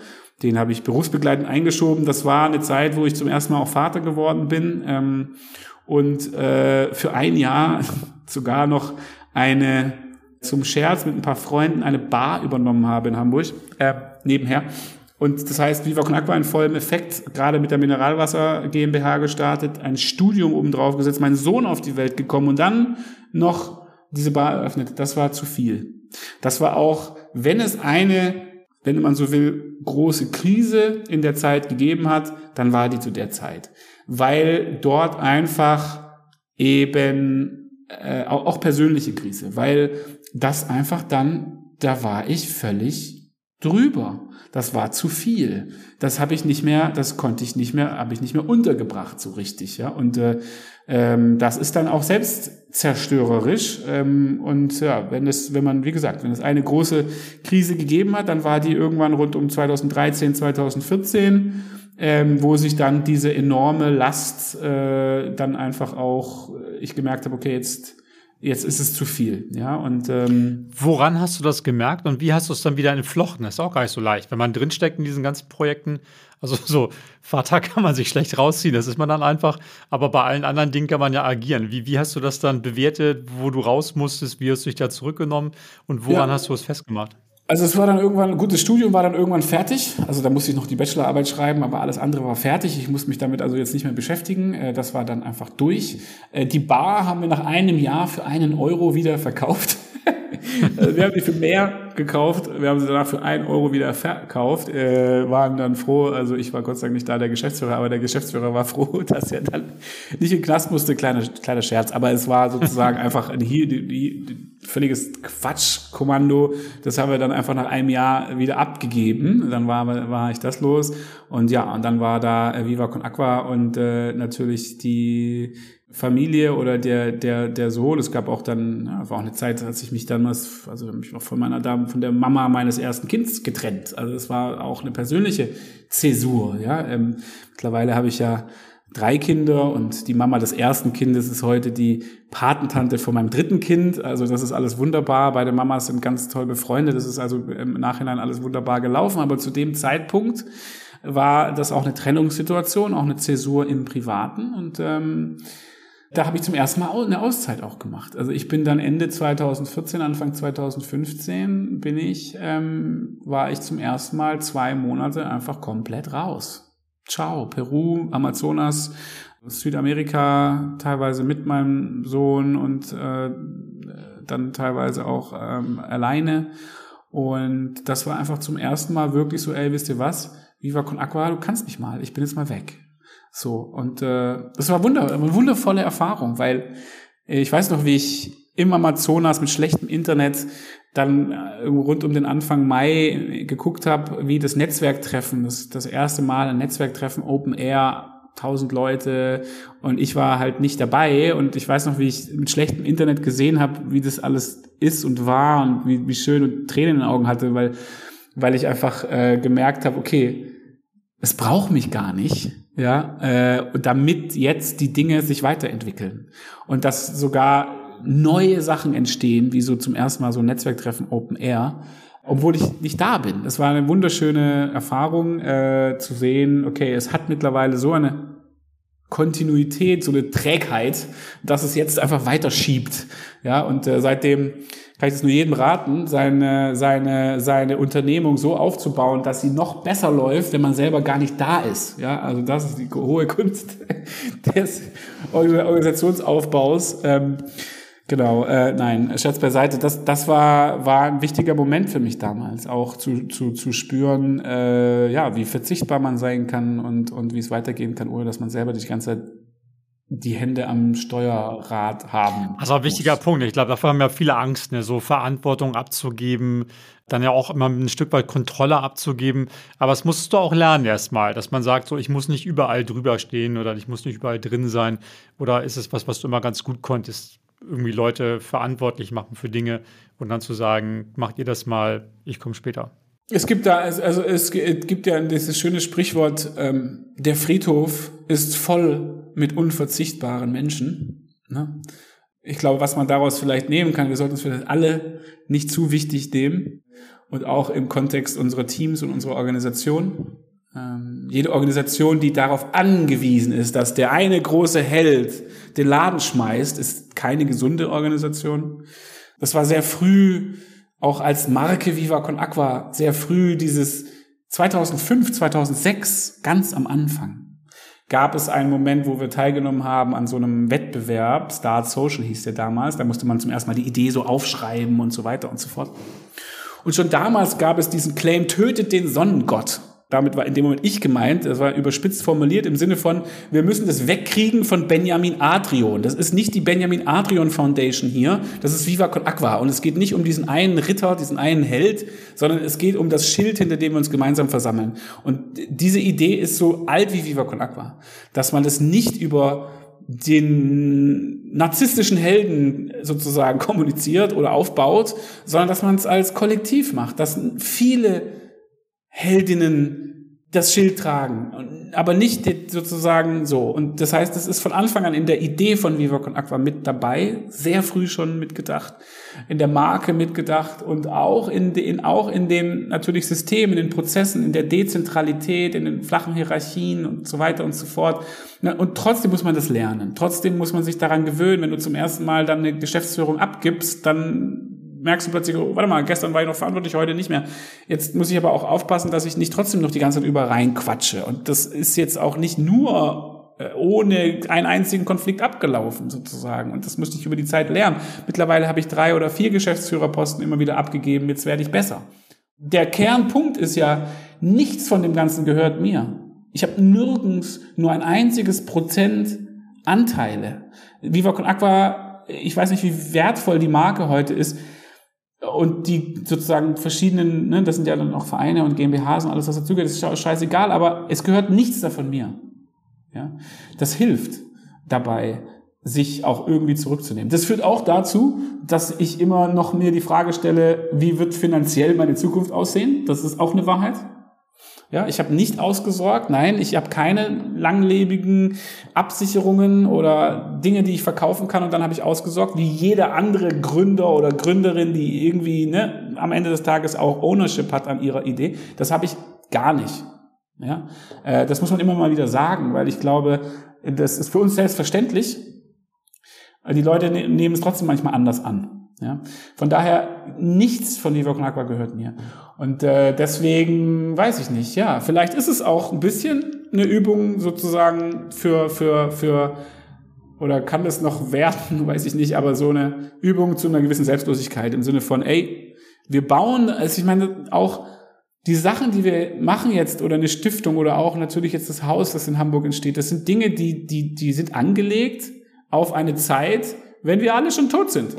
den habe ich berufsbegleitend eingeschoben. Das war eine Zeit, wo ich zum ersten Mal auch Vater geworden bin. Ähm, und äh, für ein Jahr sogar noch eine zum Scherz mit ein paar Freunden eine Bar übernommen habe in Hamburg, äh, nebenher. Und das heißt, Viva Con Aqua in vollem Effekt, gerade mit der Mineralwasser GmbH gestartet, ein Studium oben drauf gesetzt, mein Sohn auf die Welt gekommen und dann noch diese Bar eröffnet. Das war zu viel. Das war auch, wenn es eine, wenn man so will, große Krise in der Zeit gegeben hat, dann war die zu der Zeit. Weil dort einfach eben äh, auch persönliche Krise, weil das einfach dann, da war ich völlig drüber. Das war zu viel. Das habe ich nicht mehr, das konnte ich nicht mehr, habe ich nicht mehr untergebracht so richtig, ja. Und äh, ähm, das ist dann auch selbstzerstörerisch. Ähm, und ja, wenn es, wenn man, wie gesagt, wenn es eine große Krise gegeben hat, dann war die irgendwann rund um 2013, 2014 ähm, wo sich dann diese enorme Last äh, dann einfach auch, ich gemerkt habe, okay, jetzt jetzt ist es zu viel. Ja, und ähm, woran hast du das gemerkt und wie hast du es dann wieder entflochten? Das ist auch gar nicht so leicht, wenn man drinsteckt in diesen ganzen Projekten. Also so Vater kann man sich schlecht rausziehen, das ist man dann einfach. Aber bei allen anderen Dingen kann man ja agieren. Wie, wie hast du das dann bewertet, wo du raus musstest? Wie hast du dich da zurückgenommen und woran ja. hast du es festgemacht? Also es war dann irgendwann, gut, das Studium war dann irgendwann fertig. Also da musste ich noch die Bachelorarbeit schreiben, aber alles andere war fertig. Ich musste mich damit also jetzt nicht mehr beschäftigen. Äh, das war dann einfach durch. Äh, die Bar haben wir nach einem Jahr für einen Euro wieder verkauft. Also wir haben die für mehr gekauft. Wir haben sie danach für einen Euro wieder verkauft. Äh, waren dann froh, also ich war Gott sei Dank nicht da, der Geschäftsführer, aber der Geschäftsführer war froh, dass er dann nicht in den Knast musste. Kleiner, kleiner Scherz. Aber es war sozusagen einfach hier die, die, die völliges Quatschkommando. Das haben wir dann einfach nach einem Jahr wieder abgegeben. Dann war, war ich das los. Und ja, und dann war da äh, Viva Con Aqua und äh, natürlich die Familie oder der, der, der Sohn. Es gab auch dann, ja, war auch eine Zeit, als ich mich damals, also mich auch von meiner Dame, von der Mama meines ersten Kindes getrennt. Also es war auch eine persönliche Zäsur, ja. Ähm, mittlerweile habe ich ja drei Kinder und die Mama des ersten Kindes ist heute die Patentante von meinem dritten Kind. Also das ist alles wunderbar. Beide Mamas sind ganz toll befreundet. Das ist also im Nachhinein alles wunderbar gelaufen. Aber zu dem Zeitpunkt war das auch eine Trennungssituation, auch eine Zäsur im Privaten. Und ähm, da habe ich zum ersten Mal eine Auszeit auch gemacht. Also ich bin dann Ende 2014, Anfang 2015 bin ich, ähm, war ich zum ersten Mal zwei Monate einfach komplett raus ciao, Peru, Amazonas, Südamerika, teilweise mit meinem Sohn und äh, dann teilweise auch ähm, alleine. Und das war einfach zum ersten Mal wirklich so, ey, wisst ihr was? Viva con Aqua, du kannst nicht mal, ich bin jetzt mal weg. So, und äh, das war wunder, eine wundervolle Erfahrung, weil äh, ich weiß noch, wie ich im Amazonas mit schlechtem Internet dann äh, rund um den Anfang Mai geguckt habe, wie das Netzwerktreffen, das, das erste Mal ein Netzwerktreffen Open Air, tausend Leute und ich war halt nicht dabei. Und ich weiß noch, wie ich mit schlechtem Internet gesehen habe, wie das alles ist und war und wie, wie schön und Tränen in den Augen hatte, weil, weil ich einfach äh, gemerkt habe, okay, es braucht mich gar nicht, ja, äh, damit jetzt die Dinge sich weiterentwickeln und dass sogar neue Sachen entstehen, wie so zum ersten Mal so ein Netzwerktreffen Open Air, obwohl ich nicht da bin. Es war eine wunderschöne Erfahrung äh, zu sehen, okay, es hat mittlerweile so eine Kontinuität, so eine Trägheit, dass es jetzt einfach weiterschiebt. Ja, und äh, seitdem kann ich es nur jedem raten, seine, seine, seine Unternehmung so aufzubauen, dass sie noch besser läuft, wenn man selber gar nicht da ist. Ja, also das ist die hohe Kunst des Organisationsaufbaus. Ähm, Genau, äh, nein, Scherz beiseite. Das, das war, war ein wichtiger Moment für mich damals, auch zu, zu, zu spüren, äh, ja, wie verzichtbar man sein kann und, und wie es weitergehen kann, ohne dass man selber die ganze Zeit die Hände am Steuerrad haben. Also ein wichtiger muss. Punkt. Ich glaube, davor haben ja viele Angst, ne, so Verantwortung abzugeben, dann ja auch immer ein Stück weit Kontrolle abzugeben. Aber es musst du auch lernen erstmal, dass man sagt, so ich muss nicht überall drüber stehen oder ich muss nicht überall drin sein. Oder ist es was, was du immer ganz gut konntest? irgendwie Leute verantwortlich machen für Dinge und dann zu sagen, macht ihr das mal, ich komme später. Es gibt da, also es gibt ja dieses schöne Sprichwort, ähm, der Friedhof ist voll mit unverzichtbaren Menschen. Ne? Ich glaube, was man daraus vielleicht nehmen kann, wir sollten uns vielleicht alle nicht zu wichtig nehmen und auch im Kontext unserer Teams und unserer Organisation. Ähm, jede Organisation, die darauf angewiesen ist, dass der eine große Held den Laden schmeißt, ist keine gesunde Organisation. Das war sehr früh, auch als Marke Viva Con Aqua, sehr früh dieses 2005, 2006, ganz am Anfang, gab es einen Moment, wo wir teilgenommen haben an so einem Wettbewerb, Start Social hieß der damals, da musste man zum ersten Mal die Idee so aufschreiben und so weiter und so fort. Und schon damals gab es diesen Claim, tötet den Sonnengott damit war in dem Moment ich gemeint, das war überspitzt formuliert im Sinne von, wir müssen das wegkriegen von Benjamin Adrian. Das ist nicht die Benjamin Adrian Foundation hier, das ist Viva Con Aqua. Und es geht nicht um diesen einen Ritter, diesen einen Held, sondern es geht um das Schild, hinter dem wir uns gemeinsam versammeln. Und diese Idee ist so alt wie Viva Con Aqua, dass man das nicht über den narzisstischen Helden sozusagen kommuniziert oder aufbaut, sondern dass man es als Kollektiv macht, dass viele Heldinnen das Schild tragen, aber nicht sozusagen so. Und das heißt, es ist von Anfang an in der Idee von Viva Con Aqua mit dabei, sehr früh schon mitgedacht, in der Marke mitgedacht und auch in den, auch in den natürlich Systemen, in den Prozessen, in der Dezentralität, in den flachen Hierarchien und so weiter und so fort. Und trotzdem muss man das lernen. Trotzdem muss man sich daran gewöhnen, wenn du zum ersten Mal dann eine Geschäftsführung abgibst, dann merkst du plötzlich, oh, warte mal, gestern war ich noch verantwortlich, heute nicht mehr. Jetzt muss ich aber auch aufpassen, dass ich nicht trotzdem noch die ganze Zeit über reinquatsche. Und das ist jetzt auch nicht nur äh, ohne einen einzigen Konflikt abgelaufen sozusagen. Und das musste ich über die Zeit lernen. Mittlerweile habe ich drei oder vier Geschäftsführerposten immer wieder abgegeben. Jetzt werde ich besser. Der Kernpunkt ist ja, nichts von dem Ganzen gehört mir. Ich habe nirgends nur ein einziges Prozent Anteile. Viva Con Aqua, ich weiß nicht, wie wertvoll die Marke heute ist und die sozusagen verschiedenen, ne, das sind ja dann auch Vereine und GmbHs und alles, was dazugehört, ist scheißegal, aber es gehört nichts davon mir. Ja, das hilft dabei, sich auch irgendwie zurückzunehmen. Das führt auch dazu, dass ich immer noch mir die Frage stelle, wie wird finanziell meine Zukunft aussehen? Das ist auch eine Wahrheit. Ja, ich habe nicht ausgesorgt. Nein, ich habe keine langlebigen Absicherungen oder Dinge, die ich verkaufen kann und dann habe ich ausgesorgt, wie jeder andere Gründer oder Gründerin, die irgendwie ne, am Ende des Tages auch Ownership hat an ihrer Idee. Das habe ich gar nicht. Ja, äh, das muss man immer mal wieder sagen, weil ich glaube, das ist für uns selbstverständlich. Die Leute ne-, nehmen es trotzdem manchmal anders an. Ja? Von daher, nichts von Viva Con gehört mir. Und äh, deswegen weiß ich nicht, ja, vielleicht ist es auch ein bisschen eine Übung sozusagen für, für, für, oder kann das noch werden, weiß ich nicht, aber so eine Übung zu einer gewissen Selbstlosigkeit im Sinne von, ey, wir bauen, also ich meine, auch die Sachen, die wir machen jetzt oder eine Stiftung oder auch natürlich jetzt das Haus, das in Hamburg entsteht, das sind Dinge, die, die, die sind angelegt auf eine Zeit, wenn wir alle schon tot sind.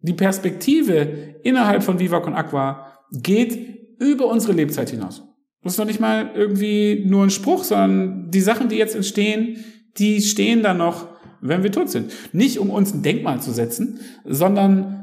Die Perspektive innerhalb von Viva Con Aqua geht über unsere Lebzeit hinaus. Das ist noch nicht mal irgendwie nur ein Spruch, sondern die Sachen, die jetzt entstehen, die stehen dann noch, wenn wir tot sind. Nicht um uns ein Denkmal zu setzen, sondern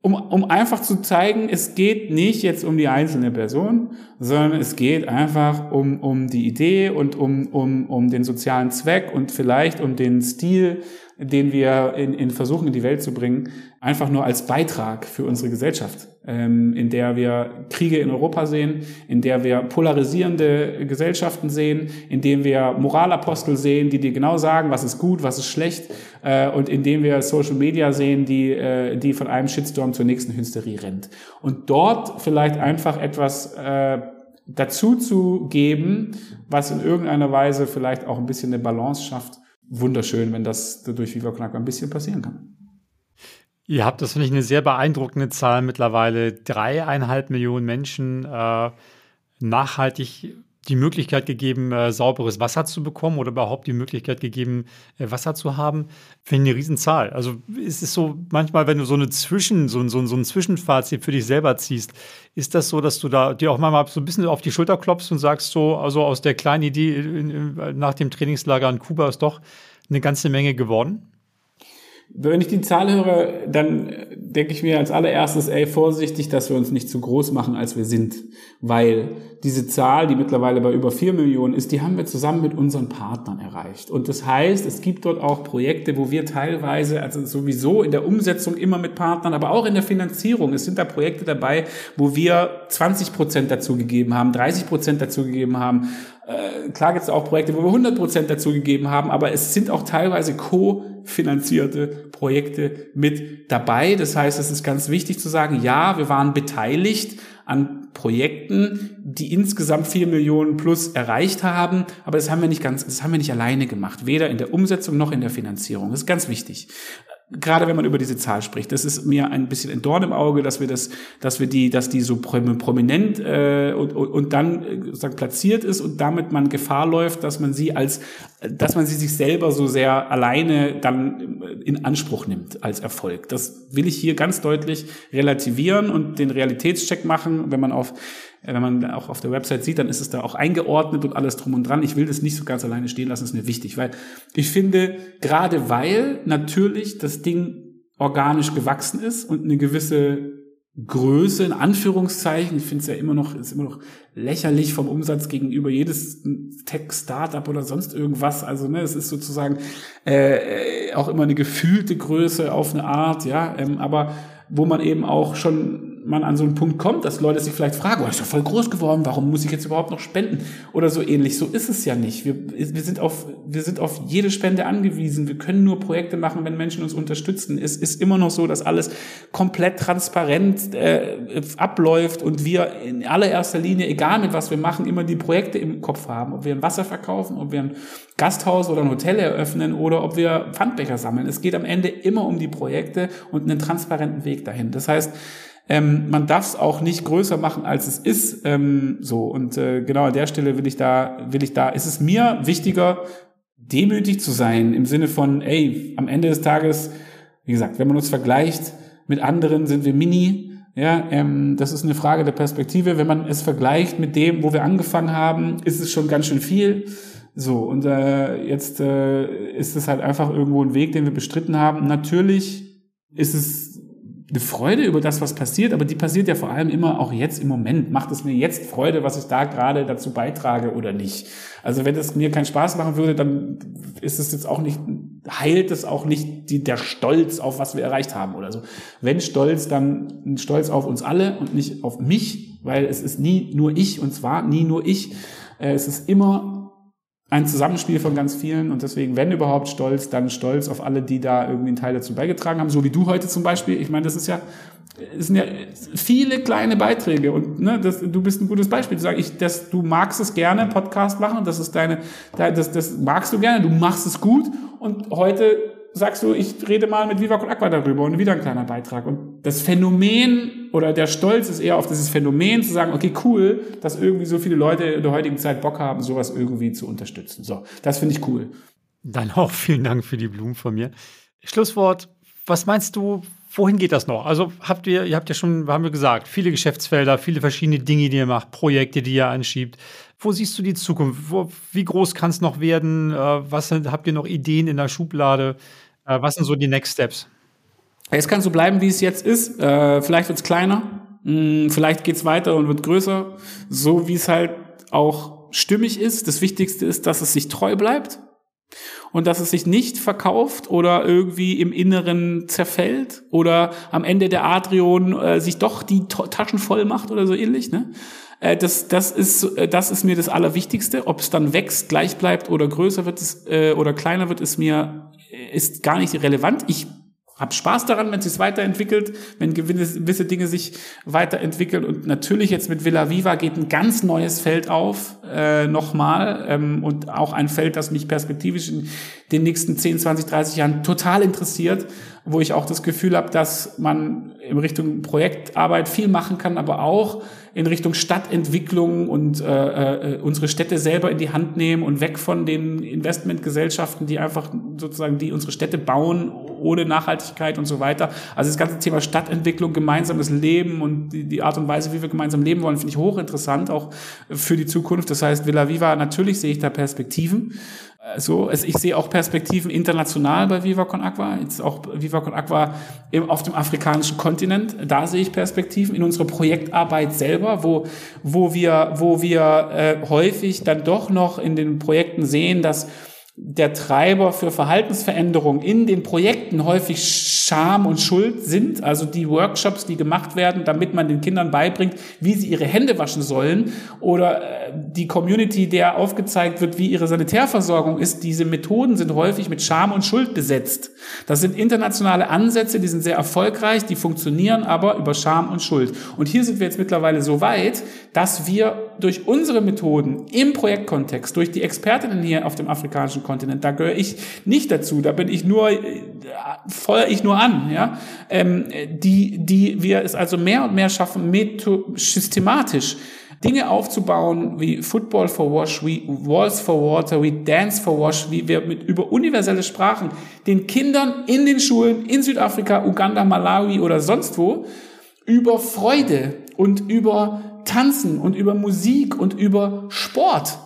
um, um einfach zu zeigen, es geht nicht jetzt um die einzelne Person, sondern es geht einfach um, um die Idee und um, um, um den sozialen Zweck und vielleicht um den Stil, den wir in, in versuchen in die Welt zu bringen, einfach nur als Beitrag für unsere Gesellschaft, ähm, in der wir Kriege in Europa sehen, in der wir polarisierende Gesellschaften sehen, in dem wir Moralapostel sehen, die dir genau sagen, was ist gut, was ist schlecht, äh, und in dem wir Social Media sehen, die, äh, die von einem Shitstorm zur nächsten Hysterie rennt. Und dort vielleicht einfach etwas äh, dazu zu geben, was in irgendeiner Weise vielleicht auch ein bisschen eine Balance schafft wunderschön, wenn das durch Viva Knack ein bisschen passieren kann. Ihr habt, das finde ich eine sehr beeindruckende Zahl mittlerweile, dreieinhalb Millionen Menschen äh, nachhaltig die Möglichkeit gegeben, äh, sauberes Wasser zu bekommen oder überhaupt die Möglichkeit gegeben, äh, Wasser zu haben, finde ich eine Riesenzahl. Also ist es so manchmal, wenn du so eine Zwischen, so, so, so ein Zwischenfazit für dich selber ziehst, ist das so, dass du da dir auch mal so ein bisschen auf die Schulter klopfst und sagst so, also aus der kleinen Idee in, in, nach dem Trainingslager in Kuba ist doch eine ganze Menge geworden? Wenn ich die Zahl höre, dann denke ich mir als allererstes, ey, vorsichtig, dass wir uns nicht zu groß machen, als wir sind. Weil diese Zahl, die mittlerweile bei über vier Millionen ist, die haben wir zusammen mit unseren Partnern erreicht. Und das heißt, es gibt dort auch Projekte, wo wir teilweise, also sowieso in der Umsetzung immer mit Partnern, aber auch in der Finanzierung, es sind da Projekte dabei, wo wir 20 Prozent dazu gegeben haben, 30 Prozent dazu gegeben haben. Äh, klar gibt es auch Projekte, wo wir 100 Prozent dazu gegeben haben, aber es sind auch teilweise co-finanzierte Projekte mit dabei. Das heißt, es ist ganz wichtig zu sagen, ja, wir waren beteiligt an Projekten, die insgesamt vier Millionen plus erreicht haben, aber das haben wir nicht ganz, das haben wir nicht alleine gemacht, weder in der Umsetzung noch in der Finanzierung. Das ist ganz wichtig gerade wenn man über diese Zahl spricht, das ist mir ein bisschen ein Dorn im Auge, dass wir das, dass wir die, dass die so prominent äh, und, und, und dann äh, sozusagen platziert ist und damit man Gefahr läuft, dass man sie als, dass man sie sich selber so sehr alleine dann in Anspruch nimmt als Erfolg. Das will ich hier ganz deutlich relativieren und den Realitätscheck machen, wenn man auf wenn man auch auf der Website sieht, dann ist es da auch eingeordnet und alles drum und dran. Ich will das nicht so ganz alleine stehen lassen, ist mir wichtig, weil ich finde, gerade weil natürlich das Ding organisch gewachsen ist und eine gewisse Größe, in Anführungszeichen, ich finde es ja immer noch, ist immer noch lächerlich vom Umsatz gegenüber jedes Tech-Startup oder sonst irgendwas. Also, ne, es ist sozusagen äh, auch immer eine gefühlte Größe auf eine Art, ja, ähm, aber wo man eben auch schon man an so einen Punkt kommt, dass Leute sich vielleicht fragen, oh, ist ja voll groß geworden, warum muss ich jetzt überhaupt noch spenden? Oder so ähnlich. So ist es ja nicht. Wir, wir, sind auf, wir sind auf jede Spende angewiesen. Wir können nur Projekte machen, wenn Menschen uns unterstützen. Es ist immer noch so, dass alles komplett transparent äh, abläuft und wir in allererster Linie, egal mit was wir machen, immer die Projekte im Kopf haben. Ob wir ein Wasser verkaufen, ob wir ein Gasthaus oder ein Hotel eröffnen oder ob wir Pfandbecher sammeln. Es geht am Ende immer um die Projekte und einen transparenten Weg dahin. Das heißt, ähm, man darf es auch nicht größer machen, als es ist. Ähm, so und äh, genau an der Stelle will ich da, will ich da. Ist es mir wichtiger, demütig zu sein im Sinne von, ey, am Ende des Tages, wie gesagt, wenn man uns vergleicht mit anderen, sind wir Mini. Ja, ähm, das ist eine Frage der Perspektive. Wenn man es vergleicht mit dem, wo wir angefangen haben, ist es schon ganz schön viel. So, und äh, jetzt äh, ist es halt einfach irgendwo ein Weg, den wir bestritten haben. Natürlich ist es eine Freude über das, was passiert, aber die passiert ja vor allem immer auch jetzt im Moment. Macht es mir jetzt Freude, was ich da gerade dazu beitrage oder nicht? Also wenn es mir keinen Spaß machen würde, dann ist es jetzt auch nicht, heilt es auch nicht die, der Stolz auf was wir erreicht haben oder so. Wenn Stolz, dann ein Stolz auf uns alle und nicht auf mich, weil es ist nie nur ich und zwar nie nur ich. Äh, es ist immer ein Zusammenspiel von ganz vielen und deswegen, wenn überhaupt stolz, dann stolz auf alle, die da irgendwie einen Teil dazu beigetragen haben, so wie du heute zum Beispiel. Ich meine, das ist ja, es sind ja viele kleine Beiträge und ne, das, du bist ein gutes Beispiel. Du sagst, ich, das, du magst es gerne, Podcast machen, das ist deine, das, das magst du gerne, du machst es gut und heute sagst du, ich rede mal mit Viva Con Aqua darüber und wieder ein kleiner Beitrag. Und das Phänomen oder der Stolz ist eher auf dieses Phänomen zu sagen, okay, cool, dass irgendwie so viele Leute in der heutigen Zeit Bock haben, sowas irgendwie zu unterstützen. So, das finde ich cool. Dann auch vielen Dank für die Blumen von mir. Schlusswort, was meinst du, wohin geht das noch? Also habt ihr, ihr habt ja schon, haben wir gesagt, viele Geschäftsfelder, viele verschiedene Dinge, die ihr macht, Projekte, die ihr anschiebt. Wo siehst du die Zukunft? Wo, wie groß kann es noch werden? Äh, was sind, habt ihr noch Ideen in der Schublade? Äh, was sind so die Next Steps? Es kann so bleiben, wie es jetzt ist. Äh, vielleicht wird es kleiner, hm, vielleicht geht es weiter und wird größer, so wie es halt auch stimmig ist. Das Wichtigste ist, dass es sich treu bleibt und dass es sich nicht verkauft oder irgendwie im Inneren zerfällt oder am Ende der Adrion äh, sich doch die Taschen voll macht oder so ähnlich. Ne? Äh, das, das, ist, äh, das ist mir das Allerwichtigste. Ob es dann wächst, gleich bleibt oder größer wird es, äh, oder kleiner wird, ist mir ist gar nicht relevant. Ich hab Spaß daran, wenn es weiterentwickelt, wenn gewisse Dinge sich weiterentwickeln. Und natürlich jetzt mit Villa Viva geht ein ganz neues Feld auf, äh, nochmal. Ähm, und auch ein Feld, das mich perspektivisch in den nächsten 10, 20, 30 Jahren total interessiert, wo ich auch das Gefühl habe, dass man in Richtung Projektarbeit viel machen kann, aber auch in Richtung Stadtentwicklung und äh, äh, unsere Städte selber in die Hand nehmen und weg von den Investmentgesellschaften, die einfach sozusagen die unsere Städte bauen ohne Nachhaltigkeit und so weiter. Also das ganze Thema Stadtentwicklung, gemeinsames Leben und die, die Art und Weise, wie wir gemeinsam leben wollen, finde ich hochinteressant auch für die Zukunft. Das heißt, Villa Viva, natürlich sehe ich da Perspektiven. So, ich sehe auch Perspektiven international bei Viva Con Aqua, jetzt auch Viva Con Aqua auf dem afrikanischen Kontinent. Da sehe ich Perspektiven in unserer Projektarbeit selber, wo, wo wir, wo wir äh, häufig dann doch noch in den Projekten sehen, dass der Treiber für Verhaltensveränderung in den Projekten häufig Scham und Schuld sind, also die Workshops, die gemacht werden, damit man den Kindern beibringt, wie sie ihre Hände waschen sollen oder äh, die Community, der aufgezeigt wird, wie ihre Sanitärversorgung ist, diese Methoden sind häufig mit Scham und Schuld besetzt. Das sind internationale Ansätze, die sind sehr erfolgreich, die funktionieren aber über Scham und Schuld. Und hier sind wir jetzt mittlerweile so weit, dass wir durch unsere Methoden im Projektkontext, durch die Expertinnen hier auf dem afrikanischen Kontinent, da gehöre ich nicht dazu, da bin ich nur, äh, feuer ich nur an, ja, ähm, die, die wir es also mehr und mehr schaffen, systematisch Dinge aufzubauen wie Football for Wash, wie Walls for Water, wie Dance for Wash, wie wir mit über universelle Sprachen den Kindern in den Schulen in Südafrika, Uganda, Malawi oder sonst wo über Freude und über Tanzen und über Musik und über Sport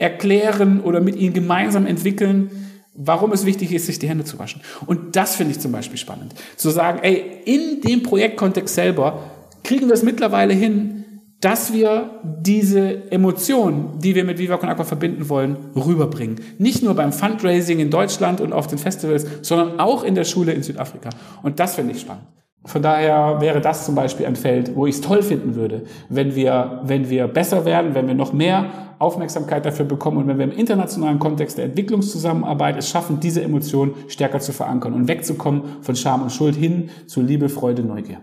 erklären oder mit ihnen gemeinsam entwickeln, warum es wichtig ist, sich die Hände zu waschen. Und das finde ich zum Beispiel spannend. Zu sagen, ey, in dem Projektkontext selber kriegen wir es mittlerweile hin, dass wir diese Emotion, die wir mit Viva Con Aqua verbinden wollen, rüberbringen. Nicht nur beim Fundraising in Deutschland und auf den Festivals, sondern auch in der Schule in Südafrika. Und das finde ich spannend. Von daher wäre das zum Beispiel ein Feld, wo ich es toll finden würde, wenn wir, wenn wir besser werden, wenn wir noch mehr Aufmerksamkeit dafür bekommen und wenn wir im internationalen Kontext der Entwicklungszusammenarbeit es schaffen, diese Emotion stärker zu verankern und wegzukommen von Scham und Schuld hin zu Liebe, Freude, Neugier.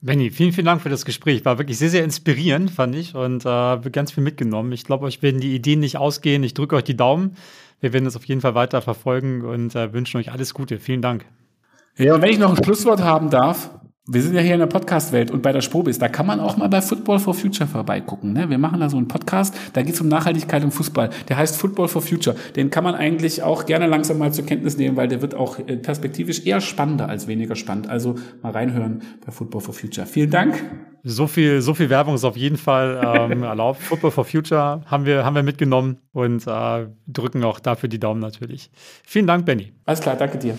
Benny, vielen, vielen Dank für das Gespräch. War wirklich sehr, sehr inspirierend, fand ich, und äh, ganz viel mitgenommen. Ich glaube, euch werden die Ideen nicht ausgehen. Ich drücke euch die Daumen. Wir werden das auf jeden Fall weiter verfolgen und äh, wünschen euch alles Gute. Vielen Dank. Ja, und wenn ich noch ein Schlusswort haben darf, wir sind ja hier in der Podcast-Welt und bei der Sprobis, da kann man auch mal bei Football for Future vorbeigucken. Ne? Wir machen da so einen Podcast, da geht es um Nachhaltigkeit im Fußball. Der heißt Football for Future. Den kann man eigentlich auch gerne langsam mal zur Kenntnis nehmen, weil der wird auch äh, perspektivisch eher spannender als weniger spannend. Also mal reinhören bei Football for Future. Vielen Dank. So viel, so viel Werbung ist auf jeden Fall ähm, erlaubt. Football for Future haben wir, haben wir mitgenommen und äh, drücken auch dafür die Daumen natürlich. Vielen Dank, Benny. Alles klar, danke dir.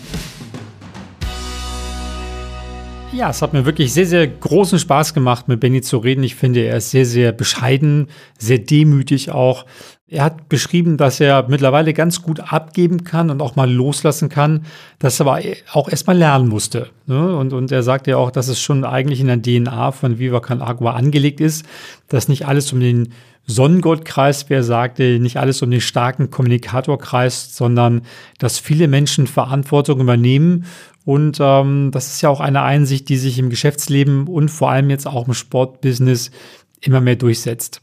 Ja, es hat mir wirklich sehr, sehr großen Spaß gemacht, mit Benny zu reden. Ich finde, er ist sehr, sehr bescheiden, sehr demütig auch. Er hat beschrieben, dass er mittlerweile ganz gut abgeben kann und auch mal loslassen kann, das aber auch erstmal lernen musste. Ne? Und, und er sagt ja auch, dass es schon eigentlich in der DNA von Viva Can Agua angelegt ist, dass nicht alles um den Sonnengott kreist, wer sagte, nicht alles um den starken Kommunikator kreist, sondern dass viele Menschen Verantwortung übernehmen und ähm, das ist ja auch eine Einsicht, die sich im Geschäftsleben und vor allem jetzt auch im Sportbusiness immer mehr durchsetzt.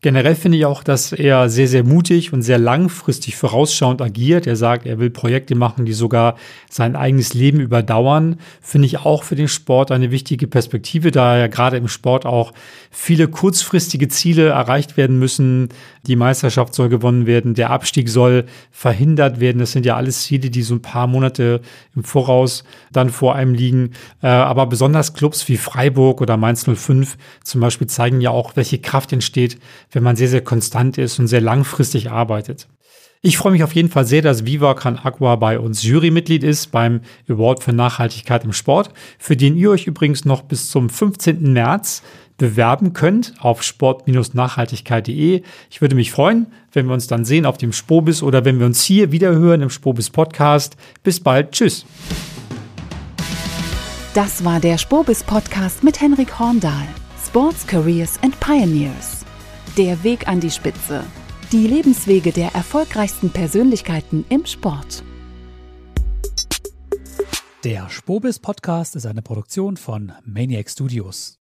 Generell finde ich auch, dass er sehr, sehr mutig und sehr langfristig vorausschauend agiert. Er sagt, er will Projekte machen, die sogar sein eigenes Leben überdauern. Finde ich auch für den Sport eine wichtige Perspektive, da ja gerade im Sport auch viele kurzfristige Ziele erreicht werden müssen. Die Meisterschaft soll gewonnen werden, der Abstieg soll verhindert werden. Das sind ja alles Ziele, die so ein paar Monate im Voraus dann vor einem liegen. Äh, aber besonders Clubs wie Freiburg oder Mainz 05 zum Beispiel zeigen ja auch, welche Kraft entsteht, wenn man sehr, sehr konstant ist und sehr langfristig arbeitet. Ich freue mich auf jeden Fall sehr, dass Viva Can Aqua bei uns Jurymitglied ist beim Award für Nachhaltigkeit im Sport, für den ihr euch übrigens noch bis zum 15. März bewerben könnt auf sport-nachhaltigkeit.de. Ich würde mich freuen, wenn wir uns dann sehen auf dem Spobis oder wenn wir uns hier wieder hören im Spobis Podcast. Bis bald. Tschüss. Das war der Spobis Podcast mit Henrik Horndahl. Sports Careers and Pioneers. Der Weg an die Spitze. Die Lebenswege der erfolgreichsten Persönlichkeiten im Sport. Der Spobis Podcast ist eine Produktion von Maniac Studios.